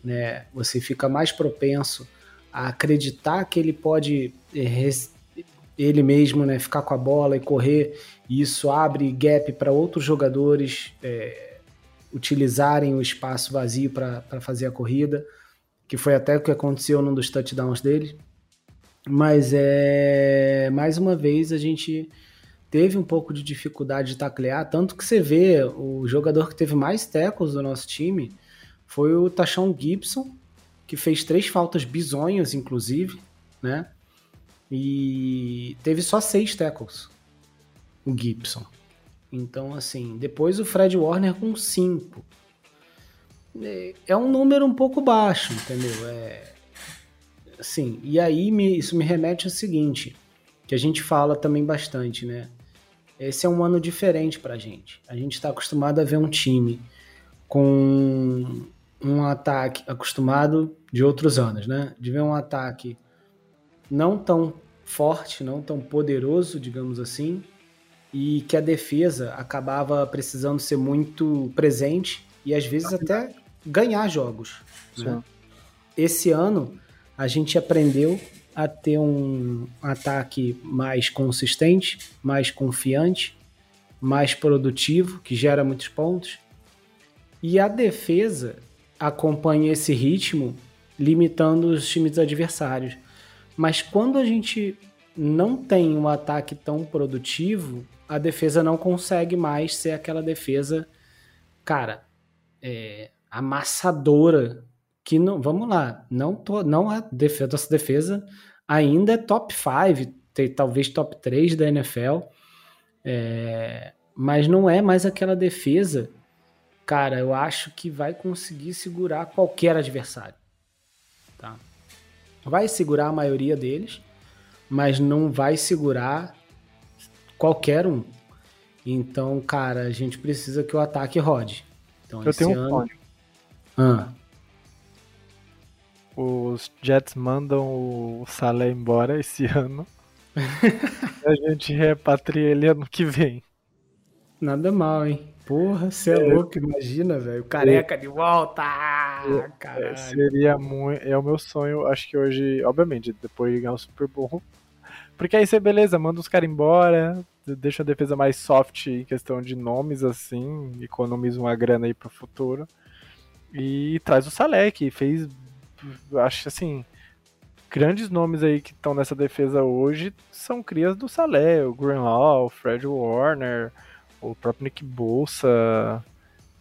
né? Você fica mais propenso a acreditar que ele pode eh, ele mesmo, né, ficar com a bola e correr e isso abre gap para outros jogadores é, utilizarem o espaço vazio para fazer a corrida, que foi até o que aconteceu num dos touchdowns dele. Mas é mais uma vez a gente teve um pouco de dificuldade de taclear, tanto que você vê o jogador que teve mais tackles do nosso time foi o Tachon Gibson, que fez três faltas bizonhas, inclusive, né? E teve só seis tackles o Gibson. Então, assim, depois o Fred Warner com 5. É, é um número um pouco baixo, entendeu? É, assim, e aí me, isso me remete ao seguinte, que a gente fala também bastante, né? Esse é um ano diferente pra gente. A gente está acostumado a ver um time com um ataque acostumado de outros anos, né? De ver um ataque não tão forte, não tão poderoso, digamos assim, e que a defesa acabava precisando ser muito presente e às vezes até ganhar jogos. Né? Esse ano a gente aprendeu a ter um ataque mais consistente, mais confiante, mais produtivo, que gera muitos pontos. E a defesa acompanha esse ritmo, limitando os times adversários. Mas quando a gente não tem um ataque tão produtivo, a defesa não consegue mais ser aquela defesa, cara, é, amassadora. Que não, vamos lá, não tô, não a defesa, nossa defesa ainda é top 5, talvez top 3 da NFL, é, mas não é mais aquela defesa, cara, eu acho que vai conseguir segurar qualquer adversário. Tá? Vai segurar a maioria deles, mas não vai segurar qualquer um. Então, cara, a gente precisa que o ataque rode. Então, Eu tenho um ano... Ah. Os Jets mandam o Salah embora esse [laughs] ano. a gente repatria ele ano que vem. Nada mal, hein? Porra, você é, é, louco, imagina, velho. Careca é, de volta! É, seria muito. É o meu sonho, acho que hoje, obviamente, depois de ganhar o Super Bowl, porque aí você, beleza, manda os caras embora, deixa a defesa mais soft em questão de nomes, assim, economiza uma grana aí pro futuro. E traz o Salé, que fez, acho assim, grandes nomes aí que estão nessa defesa hoje são crias do Salé, o Greenlaw, o Fred Warner, o próprio Nick Bolsa.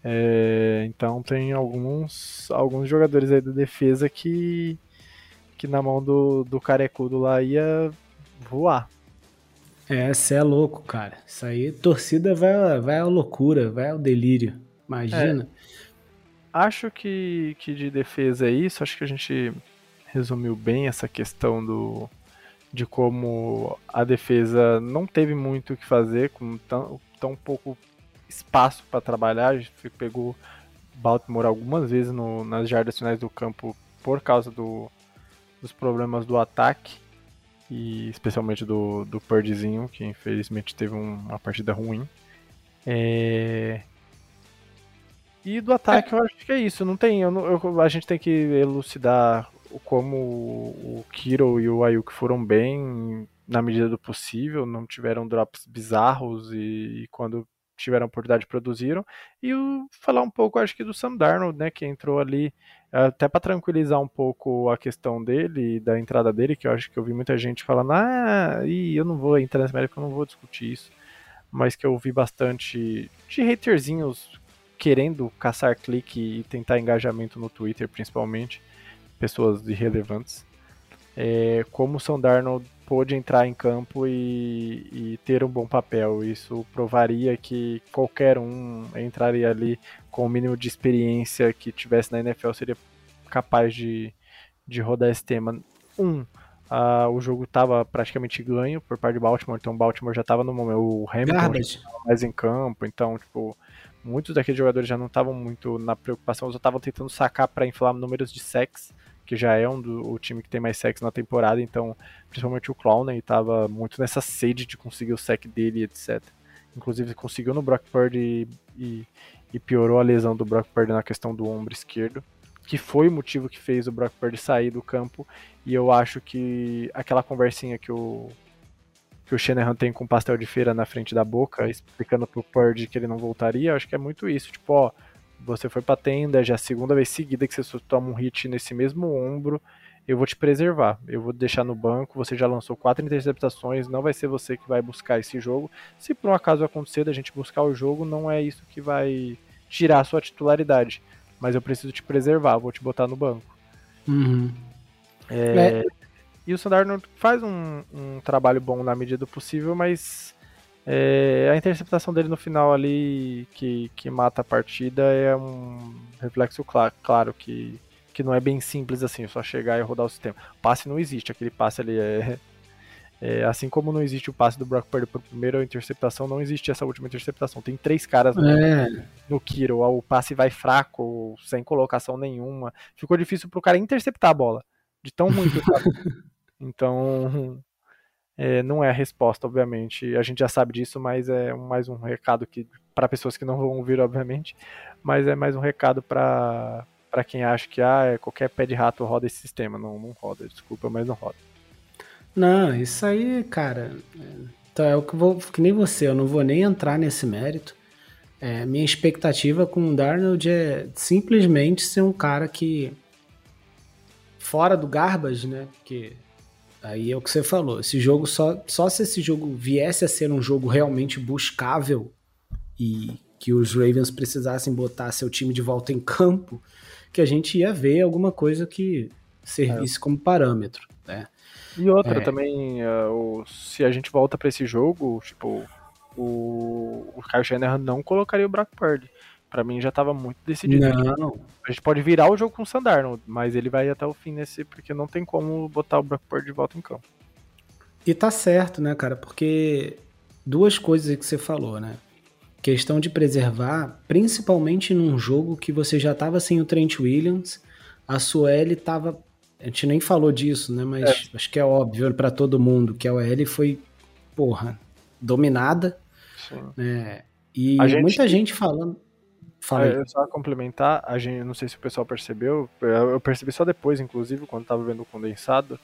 É, então tem alguns, alguns jogadores aí da defesa que, que na mão do, do carecudo lá ia voar. É, você é louco, cara. Isso aí, torcida vai, vai à loucura, vai ao delírio. Imagina. É, acho que, que de defesa é isso. Acho que a gente resumiu bem essa questão do de como a defesa não teve muito o que fazer, com tão, tão pouco espaço para trabalhar. A gente pegou Baltimore algumas vezes no, nas jardas finais do campo por causa do, dos problemas do ataque e especialmente do, do Purdyzinho, que infelizmente teve um, uma partida ruim. É... E do ataque, eu acho que é isso. Não tem, eu, eu, a gente tem que elucidar como o Kiro e o Ayuk foram bem na medida do possível, não tiveram drops bizarros e, e quando tiveram oportunidade produziram. E o, falar um pouco, acho que do Sam Darnold, né, que entrou ali até para tranquilizar um pouco a questão dele, da entrada dele, que eu acho que eu vi muita gente falando, ah, e eu não vou entrar nesse mérito, eu não vou discutir isso, mas que eu vi bastante de haterzinhos querendo caçar clique e tentar engajamento no Twitter, principalmente, pessoas irrelevantes. É, como o Sam Darnold pôde entrar em campo e, e, ter um bom papel. Isso provaria que qualquer um entraria ali com o mínimo de experiência que tivesse na NFL seria capaz de, de rodar esse tema. Um, uh, o jogo estava praticamente ganho por parte de Baltimore, então Baltimore já estava no momento. O Hamilton estava mais em campo, então, tipo, muitos daqueles jogadores já não estavam muito na preocupação, só estavam tentando sacar para inflar números de sacks que já é um do o time que tem mais sacks na temporada, então principalmente o Clowney estava muito nessa sede de conseguir o sack dele, etc. Inclusive conseguiu no Brock Purdy e, e, e, piorou a lesão do Brock Purdy na questão do ombro esquerdo, que foi o motivo que fez o Brock Purdy sair do campo. E eu acho que aquela conversinha que o que o Shanahan tem com pastel de feira na frente da boca, explicando pro Purdy que ele não voltaria, acho que é muito isso, tipo, ó, você foi pra tenda, já é a segunda vez seguida que você toma um hit nesse mesmo ombro, eu vou te preservar. Eu vou deixar no banco, você já lançou quatro interceptações, não vai ser você que vai buscar esse jogo. Se por um acaso acontecer da gente buscar o jogo, não é isso que vai tirar a sua titularidade. Mas eu preciso te preservar, vou te botar no banco. Uhum. É... É... E o Sandarno faz um, um trabalho bom na medida do possível, mas é, a interceptação dele no final ali, que, que mata a partida, é um reflexo claro, claro que, que não é bem simples assim, só chegar e rodar o sistema. passe não existe, aquele passe ali é, [laughs] é, assim como não existe o passe do Brock Purdy por primeira interceptação, não existe essa última interceptação. Tem três caras no, é. no Kiro, o passe vai fraco, sem colocação nenhuma. Ficou difícil pro cara interceptar a bola, de tão ruim que o cara. [laughs] Então, [laughs] é, não é a resposta, obviamente. A gente já sabe disso, mas é mais um recado que para pessoas que não vão ouvir, obviamente, mas é mais um recado para para quem acha que ah, é, qualquer pé de rato roda esse sistema. Não, não roda, desculpa, mas não roda. Não, isso aí, cara. Então é o que vou, que nem você, eu não vou nem entrar nesse mérito. É, minha expectativa com o Darnold é simplesmente ser um cara que fora do garbage, né? Porque Aí é o que você falou. Esse jogo só, só se esse jogo viesse a ser um jogo realmente buscável e que os Ravens precisassem botar seu time de volta em campo, que a gente ia ver alguma coisa que servisse é. como parâmetro, né? E outra é. também, uh, o, se a gente volta para esse jogo, tipo, o, o Kyle Shanahan não colocaria o Brock Purdy. Para mim já estava muito decidido. Não. A gente pode virar o jogo com o Sandarno, mas ele vai até o fim nesse, porque não tem como botar o Brockport de volta em campo. E tá certo, né, cara? Porque duas coisas que você falou, né? Questão de preservar, principalmente num jogo que você já tava sem o Trent Williams, a Sueli tava. A gente nem falou disso, né? Mas é. acho que é óbvio para todo mundo que a OL foi, porra, dominada. Sim. Né? E gente... muita gente falando. É, só complementar, a gente, não sei se o pessoal percebeu, eu percebi só depois, inclusive, quando tava vendo o condensado.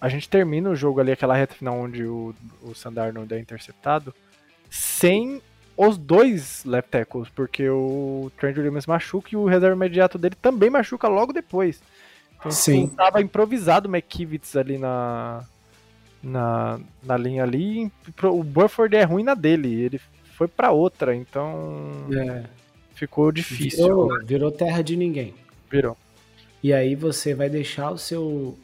A gente termina o jogo ali, aquela reta final onde o, o Sandarno é interceptado, sem os dois left tackles, porque o Trent Williams machuca e o reserva imediato dele também machuca logo depois. Então, Sim. tava improvisado o McKivitz ali na, na, na linha ali. O Burford é ruim na dele, ele foi para outra, então. É ficou difícil. Virou, virou terra de ninguém. Virou. E aí você vai deixar o seu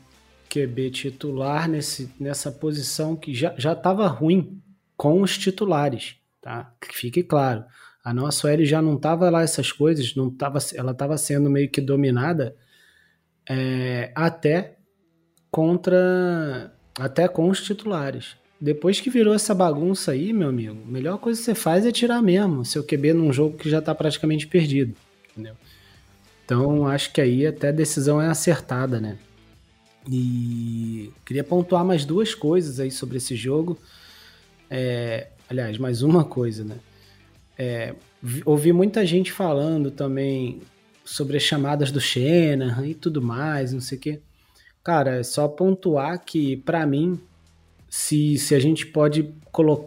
QB titular nesse, nessa posição que já estava ruim com os titulares, tá? Que fique claro. A nossa OL já não tava lá essas coisas, não tava, ela estava sendo meio que dominada é, até contra até com os titulares. Depois que virou essa bagunça aí, meu amigo, a melhor coisa que você faz é tirar mesmo seu QB num jogo que já está praticamente perdido, entendeu? Então, acho que aí até a decisão é acertada, né? E queria pontuar mais duas coisas aí sobre esse jogo. É, aliás, mais uma coisa, né? É, ouvi muita gente falando também sobre as chamadas do Shanahan e tudo mais, não sei o quê. Cara, é só pontuar que, para mim, se, se a gente pode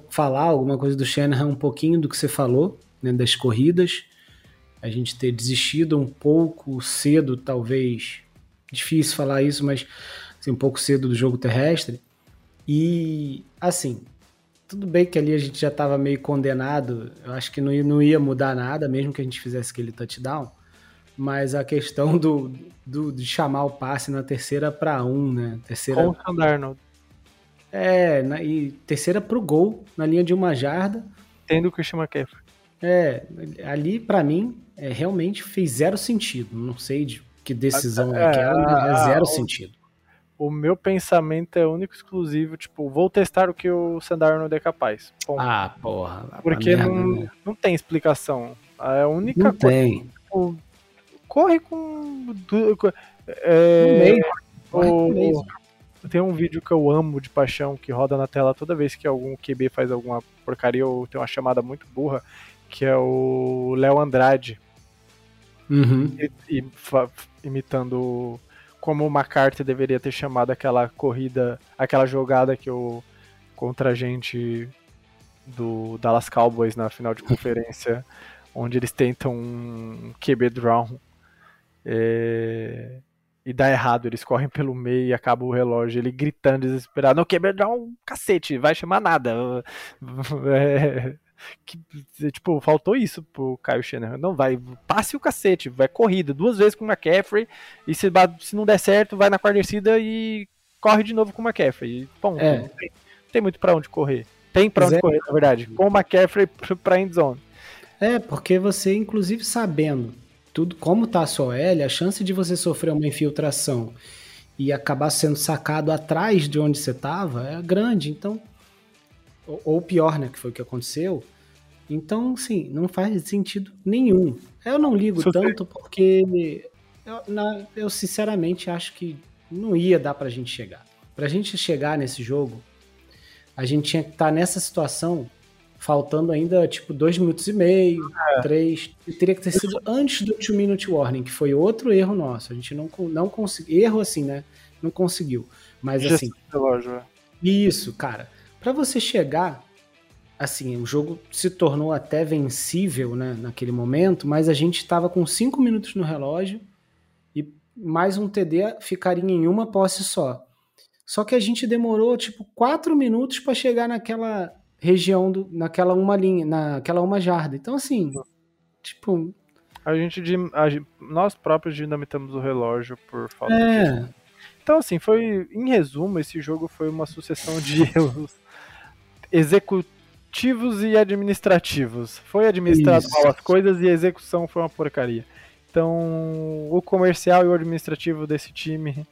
falar alguma coisa do Shanahan um pouquinho do que você falou, né, das corridas, a gente ter desistido um pouco cedo, talvez, difícil falar isso, mas assim, um pouco cedo do jogo terrestre. E, assim, tudo bem que ali a gente já estava meio condenado, eu acho que não não ia mudar nada, mesmo que a gente fizesse aquele touchdown, mas a questão do, do de chamar o passe na terceira para um, né? Terceira... Com o Arnold. É, na, e terceira pro gol, na linha de uma jarda. Tendo o Christian McCaffrey. É, ali para mim é, realmente fez zero sentido. Não sei de que decisão é, é aquela, é zero sentido o meu pensamento é único e exclusivo, tipo, vou testar o que o Sandarno é capaz. Ponto. Ah, porra. Porque não, né? não tem explicação. É a única não coisa. Tem. Tipo, corre com. É, o, tem um vídeo que eu amo de paixão que roda na tela toda vez que algum QB faz alguma porcaria ou tem uma chamada muito burra, que é o Léo Andrade. Uhum. E, e, imitando como o McCarthy deveria ter chamado aquela corrida, aquela jogada que o contra a gente do Dallas Cowboys na final de [laughs] conferência, onde eles tentam um QB draw é, e dá errado, eles correm pelo meio e acaba o relógio, ele gritando desesperado, não, QB draw, cacete, vai chamar nada. [laughs] É, que, tipo, faltou isso pro Kyle Shanahan. Não, vai, passe o cacete, vai corrida, duas vezes com o McCaffrey, e se, se não der certo, vai na quarta descida e corre de novo com o McCaffrey. Ponto. É. Não, tem, não tem muito para onde correr. Tem pra onde é. correr, na verdade, com o McCaffrey [laughs] pra endzone. É, porque você, inclusive, sabendo tudo como tá a sua L, a chance de você sofrer uma infiltração e acabar sendo sacado atrás de onde você tava é grande. Então, ou pior, né, que foi o que aconteceu. Então, sim, não faz sentido nenhum. Eu não ligo tanto porque eu, na, eu, sinceramente acho que não ia dar pra gente chegar. Pra gente chegar nesse jogo, a gente tinha que estar tá nessa situação faltando ainda tipo dois minutos e meio, é. três. E teria que ter sido antes do two minute warning, que foi outro erro nosso. A gente não, não conseguiu. Erro assim, né? Não conseguiu. Mas assim. Relógio, é. Isso, cara para você chegar, assim, o jogo se tornou até vencível, né, naquele momento, mas a gente estava com cinco minutos no relógio e mais um TD ficaria em uma posse só. Só que a gente demorou tipo quatro minutos para chegar naquela região do, naquela uma linha, naquela uma jarda. Então assim, tipo, a gente, a, nós próprios dinamitamos o relógio por falta é. de então, assim, foi. Em resumo, esse jogo foi uma sucessão de [laughs] erros executivos e administrativos. Foi administrado Isso. mal as coisas e a execução foi uma porcaria. Então, o comercial e o administrativo desse time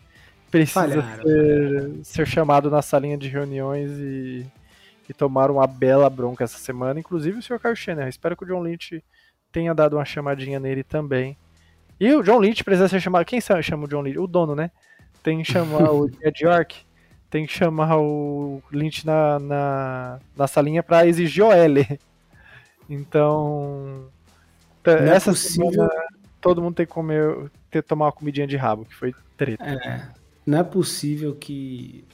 precisa ser, ser, chamado na salinha de reuniões e, e tomar uma bela bronca essa semana. Inclusive o Sr. Kyle Schenner. Espero que o John Lynch tenha dado uma chamadinha nele também. E o John Lynch precisa ser chamado. Quem chama o John Lynch? O dono, né? Tem que chamar o [laughs] Ed York tem que chamar o Lynch na, na, na salinha para exigir OL. Então, Não é essa é semana todo mundo tem que comer, ter que tomar uma comidinha de rabo, que foi treta. É, não é possível que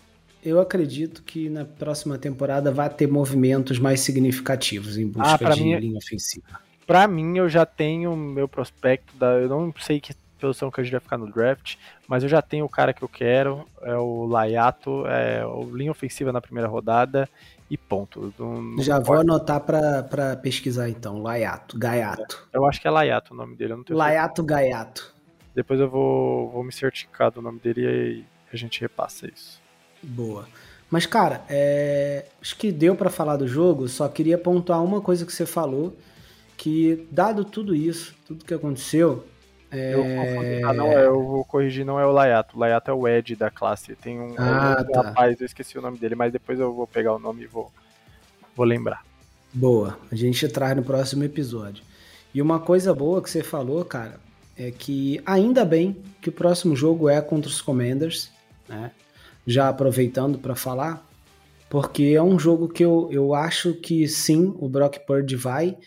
eu acredito que na próxima temporada vai ter movimentos mais significativos em busca ah, de mim, linha ofensiva. Para mim, eu já tenho meu prospecto da, eu não sei que posição que a gente vai ficar no draft, mas eu já tenho o cara que eu quero, é o Laiato, é o linha ofensiva na primeira rodada e ponto. Não, não já vou anotar para pesquisar então, Laiato, Gaiato. Eu acho que é Laiato o nome dele, eu não tenho Laiato Gaiato. Depois eu vou, vou me certificar do nome dele e a gente repassa isso. Boa. Mas, cara, é... acho que deu para falar do jogo, só queria pontuar uma coisa que você falou, que dado tudo isso, tudo que aconteceu... É... Eu, ah, não, é, eu vou corrigir, não é o Layato. O Layato é o Ed da classe. Tem um, ah, um tá. rapaz, eu esqueci o nome dele, mas depois eu vou pegar o nome e vou, vou lembrar. Boa, a gente traz no próximo episódio. E uma coisa boa que você falou, cara, é que ainda bem que o próximo jogo é contra os Commanders, né? Já aproveitando para falar, porque é um jogo que eu, eu acho que sim, o Brock Purdy vai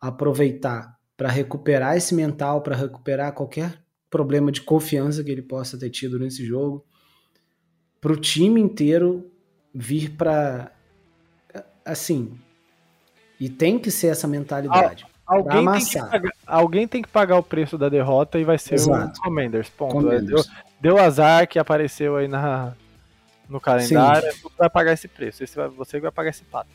aproveitar para recuperar esse mental, para recuperar qualquer problema de confiança que ele possa ter tido nesse jogo, para o time inteiro vir para assim, e tem que ser essa mentalidade. alguém, tem que pagar, alguém tem que pagar o preço da derrota e vai ser Exato. o Commanders. Ponto. Commanders. Deu, deu azar que apareceu aí na, no calendário, Sim. vai pagar esse preço. Esse vai, você vai pagar esse pato.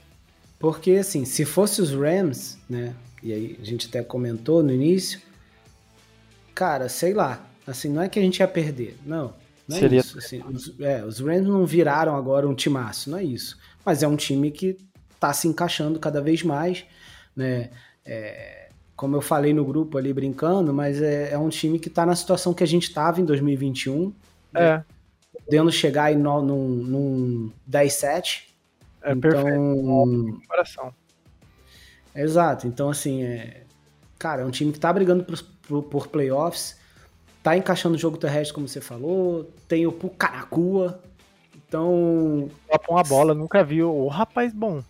Porque, assim, se fosse os Rams, né? E aí a gente até comentou no início. Cara, sei lá. Assim, não é que a gente ia perder. Não. Não é Seria... isso. Assim, os, é, os Rams não viraram agora um timaço, não é isso. Mas é um time que tá se encaixando cada vez mais, né? É, como eu falei no grupo ali brincando, mas é, é um time que tá na situação que a gente tava em 2021. Né? É. Né? Podendo chegar aí no, num, num 10-7. É então, perfeito. Comparação. Exato. Então, assim, é... cara, é um time que tá brigando por, por, por playoffs, tá encaixando o jogo terrestre, como você falou, tem o Pucaracua. Então. Topa uma bola, nunca viu. O rapaz bom.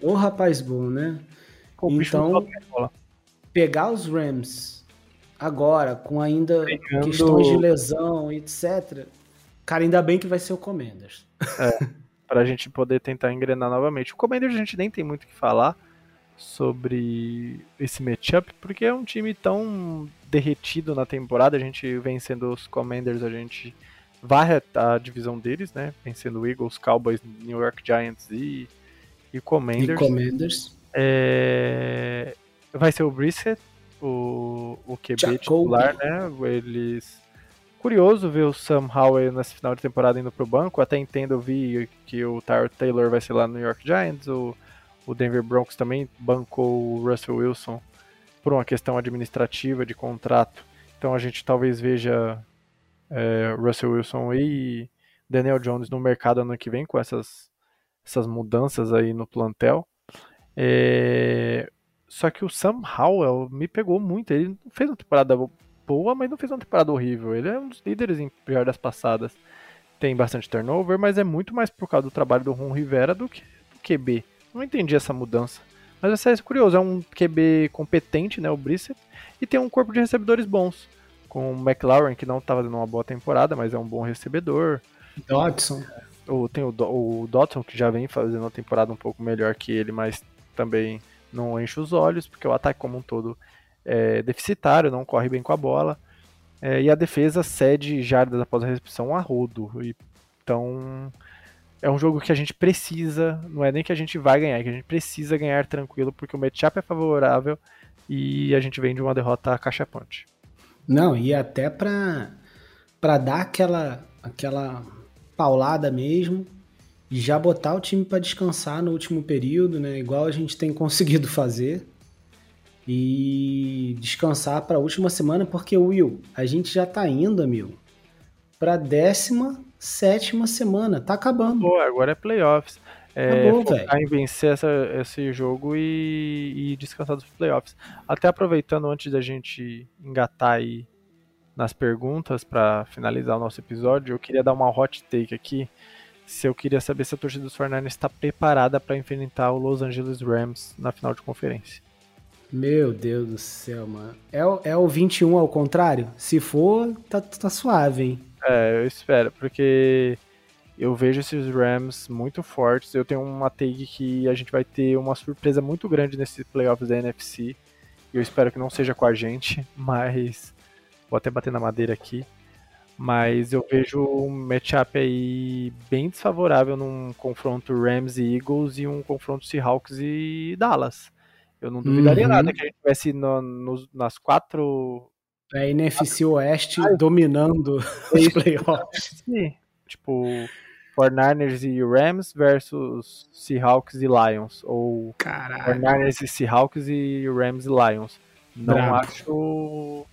O rapaz bom, né? Pô, então, pegar os Rams agora, com ainda Pegando... questões de lesão, etc. Cara, ainda bem que vai ser o Commanders. É, pra gente poder tentar engrenar novamente. O Commanders a gente nem tem muito o que falar sobre esse matchup, porque é um time tão derretido na temporada. A gente vencendo os Commanders, a gente varre a divisão deles, né? Vencendo Eagles, Cowboys, New York Giants e, e Commanders. E Commanders. É... Vai ser o Brissett, o, o QB Jacob. titular, né? Eles Curioso ver o Sam Howell nesse final de temporada indo pro banco. Até entendo, eu vi que o Tyler Taylor vai ser lá no New York Giants. O, o Denver Broncos também bancou o Russell Wilson por uma questão administrativa de contrato. Então a gente talvez veja é, Russell Wilson e Daniel Jones no mercado ano que vem com essas, essas mudanças aí no plantel. É, só que o Sam Howell me pegou muito. Ele fez uma temporada boa, mas não fez uma temporada horrível. Ele é um dos líderes em pior das passadas. Tem bastante turnover, mas é muito mais por causa do trabalho do Ron Rivera do que do QB. Não entendi essa mudança. Mas essa é curioso, é um QB competente, né, o Brissett, e tem um corpo de recebedores bons. Com o McLaurin, que não estava dando uma boa temporada, mas é um bom recebedor. Dodson. Ou tem o, o Dodson, que já vem fazendo uma temporada um pouco melhor que ele, mas também não enche os olhos, porque o ataque como um todo é, deficitário, não corre bem com a bola. É, e a defesa cede jardas após a recepção a rodo. Então é um jogo que a gente precisa, não é nem que a gente vai ganhar, é que a gente precisa ganhar tranquilo, porque o matchup é favorável e a gente vem de uma derrota cachapante. Não, e até para para dar aquela aquela paulada mesmo e já botar o time para descansar no último período, né? Igual a gente tem [laughs] conseguido fazer e descansar para a última semana, porque, Will, a gente já tá indo, amigo, para a 17 semana. Tá acabando. Pô, agora é playoffs. É, Acabou, focar em vencer essa, esse jogo e, e descansar dos playoffs. Até aproveitando antes da gente engatar aí nas perguntas para finalizar o nosso episódio, eu queria dar uma hot take aqui. Se eu queria saber se a torcida dos 49 está preparada para enfrentar o Los Angeles Rams na final de conferência. Meu Deus do céu, mano. É, o, é o 21 ao contrário? Se for, tá, tá suave, hein? É, eu espero, porque eu vejo esses Rams muito fortes. Eu tenho uma take que a gente vai ter uma surpresa muito grande nesses playoffs da NFC. Eu espero que não seja com a gente, [laughs] mas vou até bater na madeira aqui. Mas eu vejo um matchup aí bem desfavorável num confronto Rams e Eagles e um confronto Seahawks e Dallas. Eu não duvidaria uhum. nada que a gente tivesse no, no, nas quatro. A NFC Oeste Ai, dominando os playoffs. [laughs] Sim. Tipo, 49ers e Rams versus Seahawks e Lions. Ou Caralho. 49ers e Seahawks e Rams e Lions. Não Brabo. acho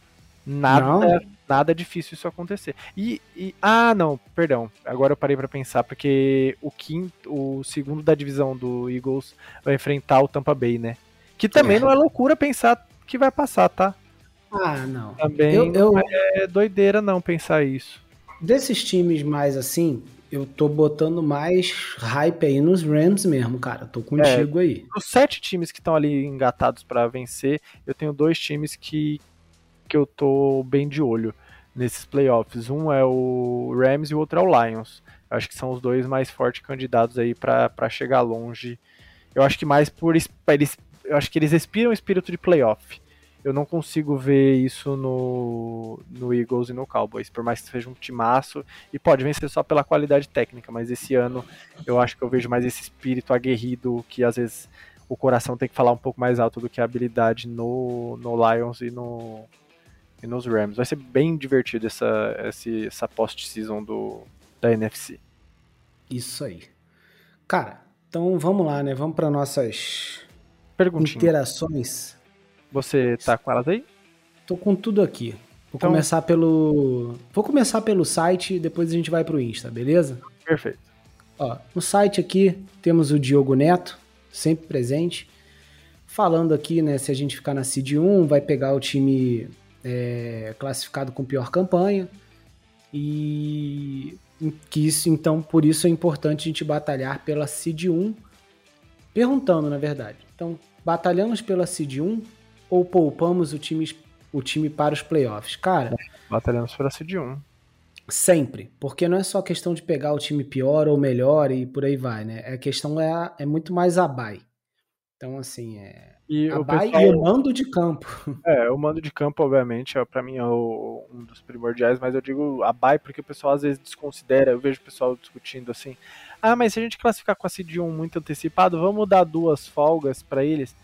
nada, Não? nada difícil isso acontecer. E, e- ah, não, perdão. Agora eu parei pra pensar porque o quinto, o segundo da divisão do Eagles vai enfrentar o Tampa Bay, né? Que também É. não é loucura pensar que vai passar, tá? Ah, não. Também Eu, eu, não é doideira não pensar isso. desses times mais assim, eu tô botando mais hype aí nos Rams mesmo, cara. Tô contigo aí. Dos sete times que estão ali engatados pra vencer, eu tenho dois times que, que eu tô bem de olho nesses playoffs. Um é o Rams e o outro é o Lions. Eu acho que são os dois mais fortes candidatos aí pra pra chegar longe. Eu acho que mais por es- eles, eu acho que eles respiram o espírito de playoff. Eu não consigo ver isso no, no Eagles e no Cowboys, por mais que seja um timaço e pode vencer só pela qualidade técnica, mas esse ano eu acho que eu vejo mais esse espírito aguerrido que às vezes o coração tem que falar um pouco mais alto do que a habilidade no, no Lions e no e nos Rams. Vai ser bem divertido essa esse, essa post-season da NFC. Isso aí. Cara, então vamos lá, né? Vamos para nossas Perguntinha. interações. Você tá com elas aí? Tô com tudo aqui. Vou Então- começar pelo. Vou começar pelo site e depois a gente vai pro Insta, beleza? Perfeito. Ó, no site aqui temos o Diogo Neto, sempre presente. Falando aqui, né, se a gente ficar na Seed 1, vai pegar o time é, classificado com pior campanha. E que isso, então, por isso é importante a gente batalhar pela Seed 1. Perguntando, na verdade. Então, batalhamos pela Seed 1 ou poupamos o time, o time para os playoffs? Cara, Batalhamos pela seed 1. Sempre, porque não é só questão de pegar o time pior ou melhor e por aí vai, né? A questão é, é muito mais a bye. Então, assim, é E o pessoal, e o mando de campo. [laughs] é, o mando de campo, obviamente, é, pra mim é o- um dos primordiais, mas eu digo a bye porque o pessoal às vezes desconsidera. Eu vejo o pessoal discutindo assim: ah, mas se a gente classificar com a seed 1 muito antecipado, vamos dar duas folgas pra eles.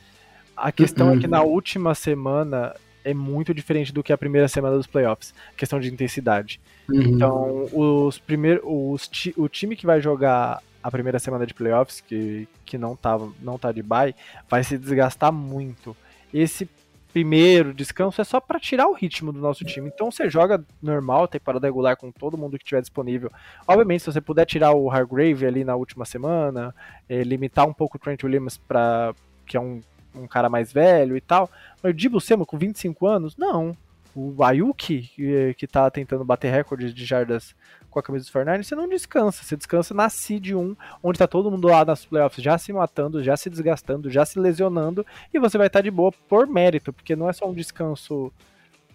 A questão é que na última semana é muito diferente do que a primeira semana dos playoffs, questão de intensidade. Então, os primeiros, os o time que vai jogar a primeira semana de playoffs, que, que não, tá, não tá de bye, vai se desgastar muito. Esse primeiro descanso é só para tirar o ritmo do nosso time. Então você joga normal, temporada regular com todo mundo que tiver disponível. Obviamente, se você puder tirar o Hargrave ali na última semana, eh, limitar um pouco o Trent Williams para que é um, um cara mais velho e tal. Mas o Dibu Samuel com 25 anos, não. O Ayuki, que, que tá tentando bater recordes de jardas com a camisa dos 49 você não descansa. Você descansa na Seed 1, onde tá todo mundo lá nas playoffs já se matando, já se desgastando, já se lesionando, e você vai estar de boa por mérito, porque não é só um descanso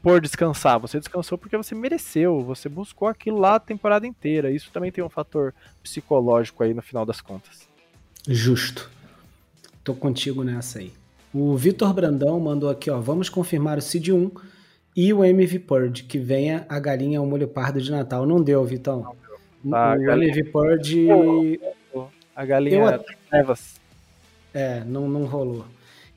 por descansar, você descansou porque você mereceu, você buscou aquilo lá a temporada inteira. Isso também tem um fator psicológico aí no final das contas. Justo. Tô contigo nessa aí. O Vitor Brandão mandou aqui, ó. Vamos confirmar o Seed 1 e o MV Purge, que venha a galinha ao molho pardo de Natal. Não deu, Vitão. Ah, o galinha- MV Purge A galinha Eu até-. É, não, não rolou.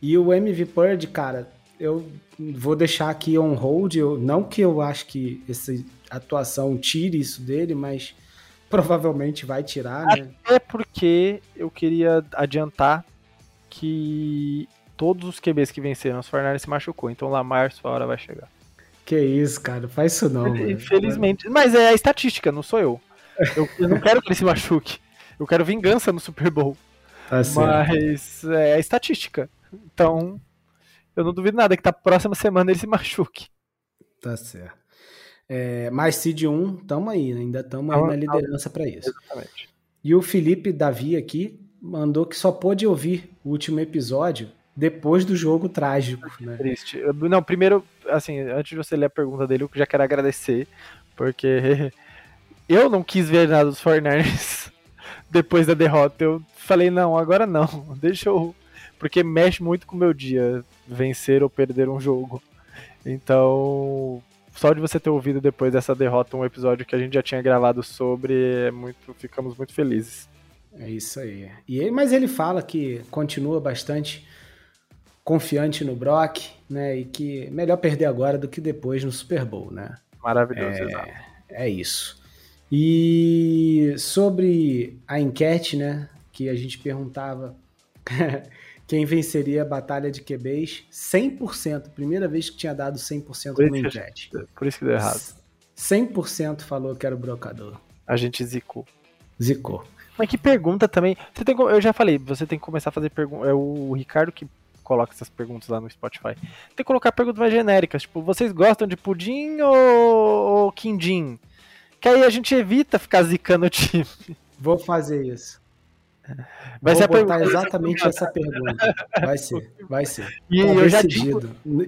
E o MV Purge, cara, eu vou deixar aqui on hold. Eu, não que eu acho que essa atuação tire isso dele, mas provavelmente vai tirar, né? É porque eu queria adiantar que todos os QBs que venceram os 49 se machucou, então o Lamar sua hora vai chegar. Que isso, cara, faz isso não, mano. Infelizmente. Mas é a estatística, não sou eu. Eu, eu não quero que ele se machuque. Eu quero vingança no Super Bowl. Tá. Mas é a estatística. Então, eu não duvido nada que tá próxima semana ele se machuque. Tá certo. É, mais Seed 1, tamo aí, né? ainda tamo aí Tamo- na liderança pra isso. Exatamente. E o Felipe Davi aqui mandou que só pôde ouvir o último episódio depois do jogo trágico, né? Triste. Não, primeiro, assim, antes de você ler a pergunta dele, eu já quero agradecer, porque [laughs] eu não quis ver nada dos 49ers [laughs] depois da derrota. Eu falei, não, agora não, [laughs] deixa eu. Porque mexe muito com o meu dia, vencer ou perder um jogo. Então, só de você ter ouvido depois dessa derrota um episódio que a gente já tinha gravado sobre, é muito, ficamos muito felizes. É isso aí. E ele, mas ele fala que continua bastante confiante no Brock, né? E que melhor perder agora do que depois no Super Bowl, né? Maravilhoso, exato. É isso. E sobre a enquete, né, que a gente perguntava [laughs] quem venceria a batalha de QBs, 100%, primeira vez que tinha dado 100% no enquete. Por isso que deu errado. 100% falou que era o brocador. A gente zicou. Zicou. Mas que pergunta também. Você tem, eu já falei, você tem que começar a fazer perguntas. É o Ricardo que coloca essas perguntas lá no Spotify. Tem que colocar perguntas mais genéricas, tipo, vocês gostam de pudim ou, ou quindim? Que aí a gente evita ficar zicando o time. Vou fazer isso. Vai Vou botar exatamente essa pergunta. Vai ser, vai ser. E tá eu já, digo,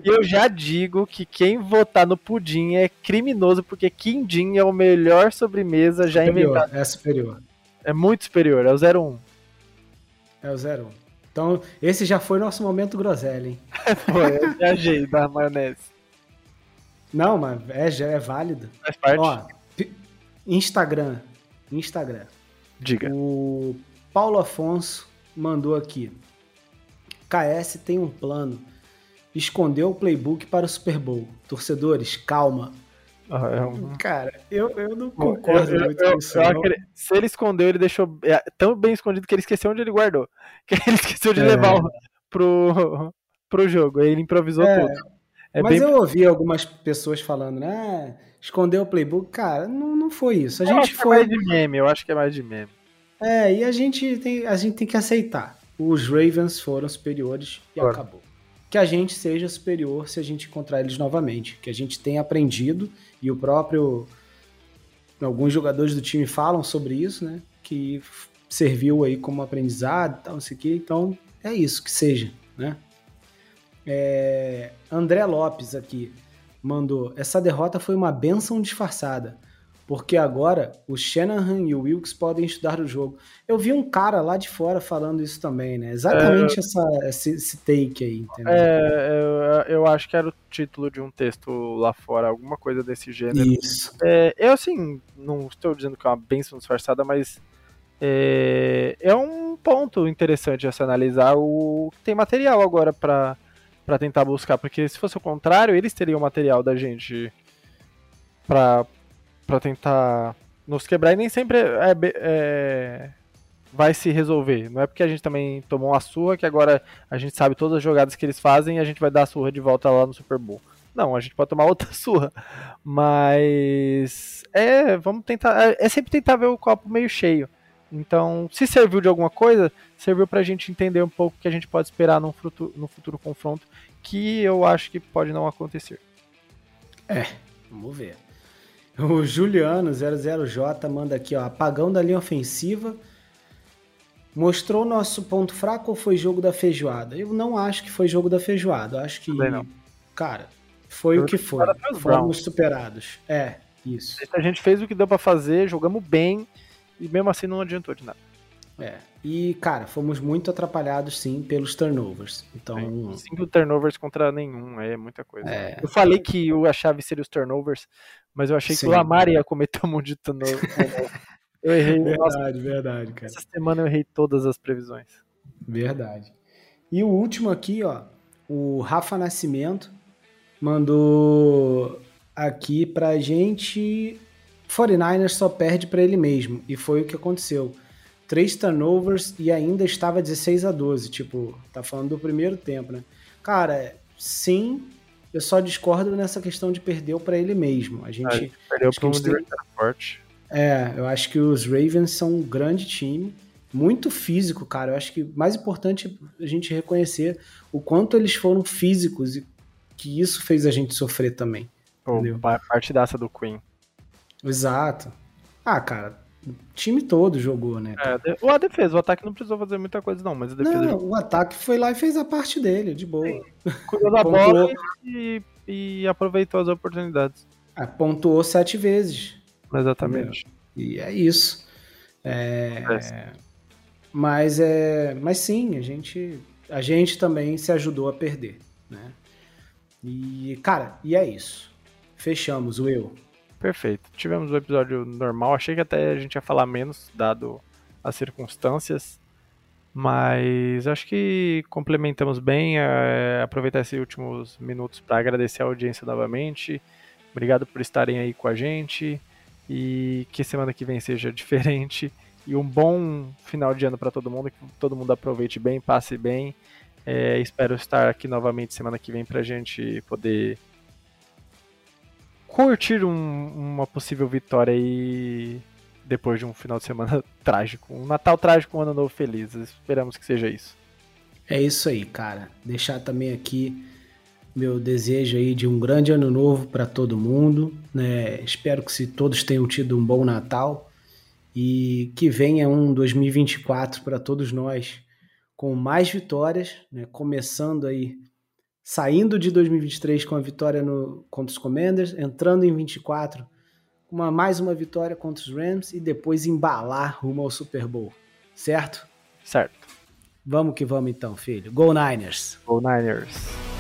eu já digo que quem votar no pudim é criminoso, porque quindim é o melhor sobremesa já superior, inventado. É superior. É muito superior, é o 01. É o 01. Então, esse já foi nosso momento groselha, hein? foi, eu viajei da maionese. Não, mas é, é válido. Faz parte. Ó, Instagram. Instagram. Diga. O Paulo Afonso mandou aqui. KS tem um plano. Escondeu o playbook para o Super Bowl. Torcedores, calma. Ah, é um... Cara, eu, eu não concordo eu, muito eu, com isso. se ele escondeu, ele deixou é, tão bem escondido que ele esqueceu onde ele guardou. [laughs] Que ele esqueceu de é. levar pro, pro jogo. Aí ele improvisou é. tudo. É Mas bem... eu ouvi algumas pessoas falando, né? Escondeu o playbook. Cara, não, não foi isso. A eu gente foi. É mais de meme, eu acho que é mais de meme. É, e a gente tem, a gente tem que aceitar. Os Ravens foram superiores e claro. acabou. Que a gente seja superior se a gente encontrar eles novamente. Que a gente tenha aprendido, e o próprio. Alguns jogadores do time falam sobre isso, né? Que serviu aí como aprendizado tal, não sei o quê. Então, é isso, que seja, né? É, André Lopes aqui mandou: essa derrota foi uma benção disfarçada, porque agora o Shanahan e o Wilkes podem estudar o jogo. Eu vi um cara lá de fora falando isso também, né? Exatamente é, essa, esse, esse, take aí, entendeu? É, eu, eu, acho que era o título de um texto lá fora, alguma coisa desse gênero. Isso. É, eu, assim, não estou dizendo que é uma benção disfarçada, mas é, é um ponto interessante a se analisar. O tem material agora para para tentar buscar, porque se fosse o contrário, eles teriam material da gente para para tentar nos quebrar e nem sempre é, é, vai se resolver. Não é porque a gente também tomou uma surra que agora a gente sabe todas as jogadas que eles fazem e a gente vai dar a surra de volta lá no Super Bowl. Não, a gente pode tomar [laughs] outra surra. Mas é, vamos tentar. É, é sempre tentar ver o copo meio cheio. Então, se serviu de alguma coisa, serviu para a gente entender um pouco o que a gente pode esperar no futuro, no futuro confronto, que eu acho que pode não acontecer. É, vamos ver. [laughs] O Juliano 00J manda aqui, ó, apagão da linha ofensiva. Mostrou nosso ponto fraco ou foi jogo da feijoada? Eu não acho que foi jogo da feijoada. Eu acho que, cara, foi eu o que foi. Fomos superados. É, isso. A gente fez o que deu para fazer, jogamos bem e mesmo assim não adiantou de nada. É. E, cara, fomos muito atrapalhados, sim, pelos turnovers. Então. Sim, cinco turnovers contra nenhum, é muita coisa. É. Eu falei que a chave seria os turnovers, mas eu achei sim. que o Lamar ia cometer um monte de turnover. eu errei. [laughs] Verdade, nossa, verdade, cara. Essa semana eu errei todas as previsões. Verdade. E o último aqui, ó, o Rafa Nascimento mandou aqui pra gente 49ers só perde para ele mesmo, e foi o que aconteceu. Três turnovers e ainda estava 16 a 12, tipo, tá falando do primeiro tempo, né? Cara, sim, eu só discordo nessa questão de perder para ele mesmo. A gente ah, perdeu para um tem... forte. É, eu acho que os Ravens são um grande time, muito físico, cara. Eu acho que mais importante é a gente reconhecer o quanto eles foram físicos e que isso fez a gente sofrer também. Pô, partidaça do Queen. Exato. Ah, cara, o time todo jogou, né? É, o a defesa, o ataque não precisou fazer muita coisa, não, mas a defesa. Não, o ataque foi lá e fez a parte dele, de boa. Sim. Cuidou da bola e, e, aproveitou as oportunidades. É, pontuou sete vezes. Exatamente. E é isso. É, é. Mas é. Mas sim, a gente. A gente também se ajudou a perder. Né? E, cara, e é isso. Fechamos o eu. Perfeito. Tivemos um episódio normal. Achei que até a gente ia falar menos, dado as circunstâncias. Mas acho que complementamos bem. É, aproveitar esses últimos minutos para agradecer a audiência novamente. Obrigado por estarem aí com a gente. e que semana que vem seja [laughs] diferente e um bom final de ano para todo mundo, que todo mundo aproveite bem, passe bem. É, espero estar aqui novamente semana que vem para a gente poder curtir um, uma possível vitória aí depois de um final de semana [laughs] trágico. Um Natal trágico, um ano novo feliz. Esperamos que seja isso. É isso aí, cara. Deixar também aqui meu desejo aí de um grande ano novo para todo mundo. Né? Espero que se todos tenham tido um bom Natal e que venha um 2024 para todos nós com mais vitórias, né? começando aí, saindo de 2023 com a vitória no, contra os Commanders, entrando em 24 com uma, mais uma vitória contra os Rams e depois embalar rumo ao Super Bowl, certo? Certo. Vamos que vamos então, filho. Go Niners! Go Niners!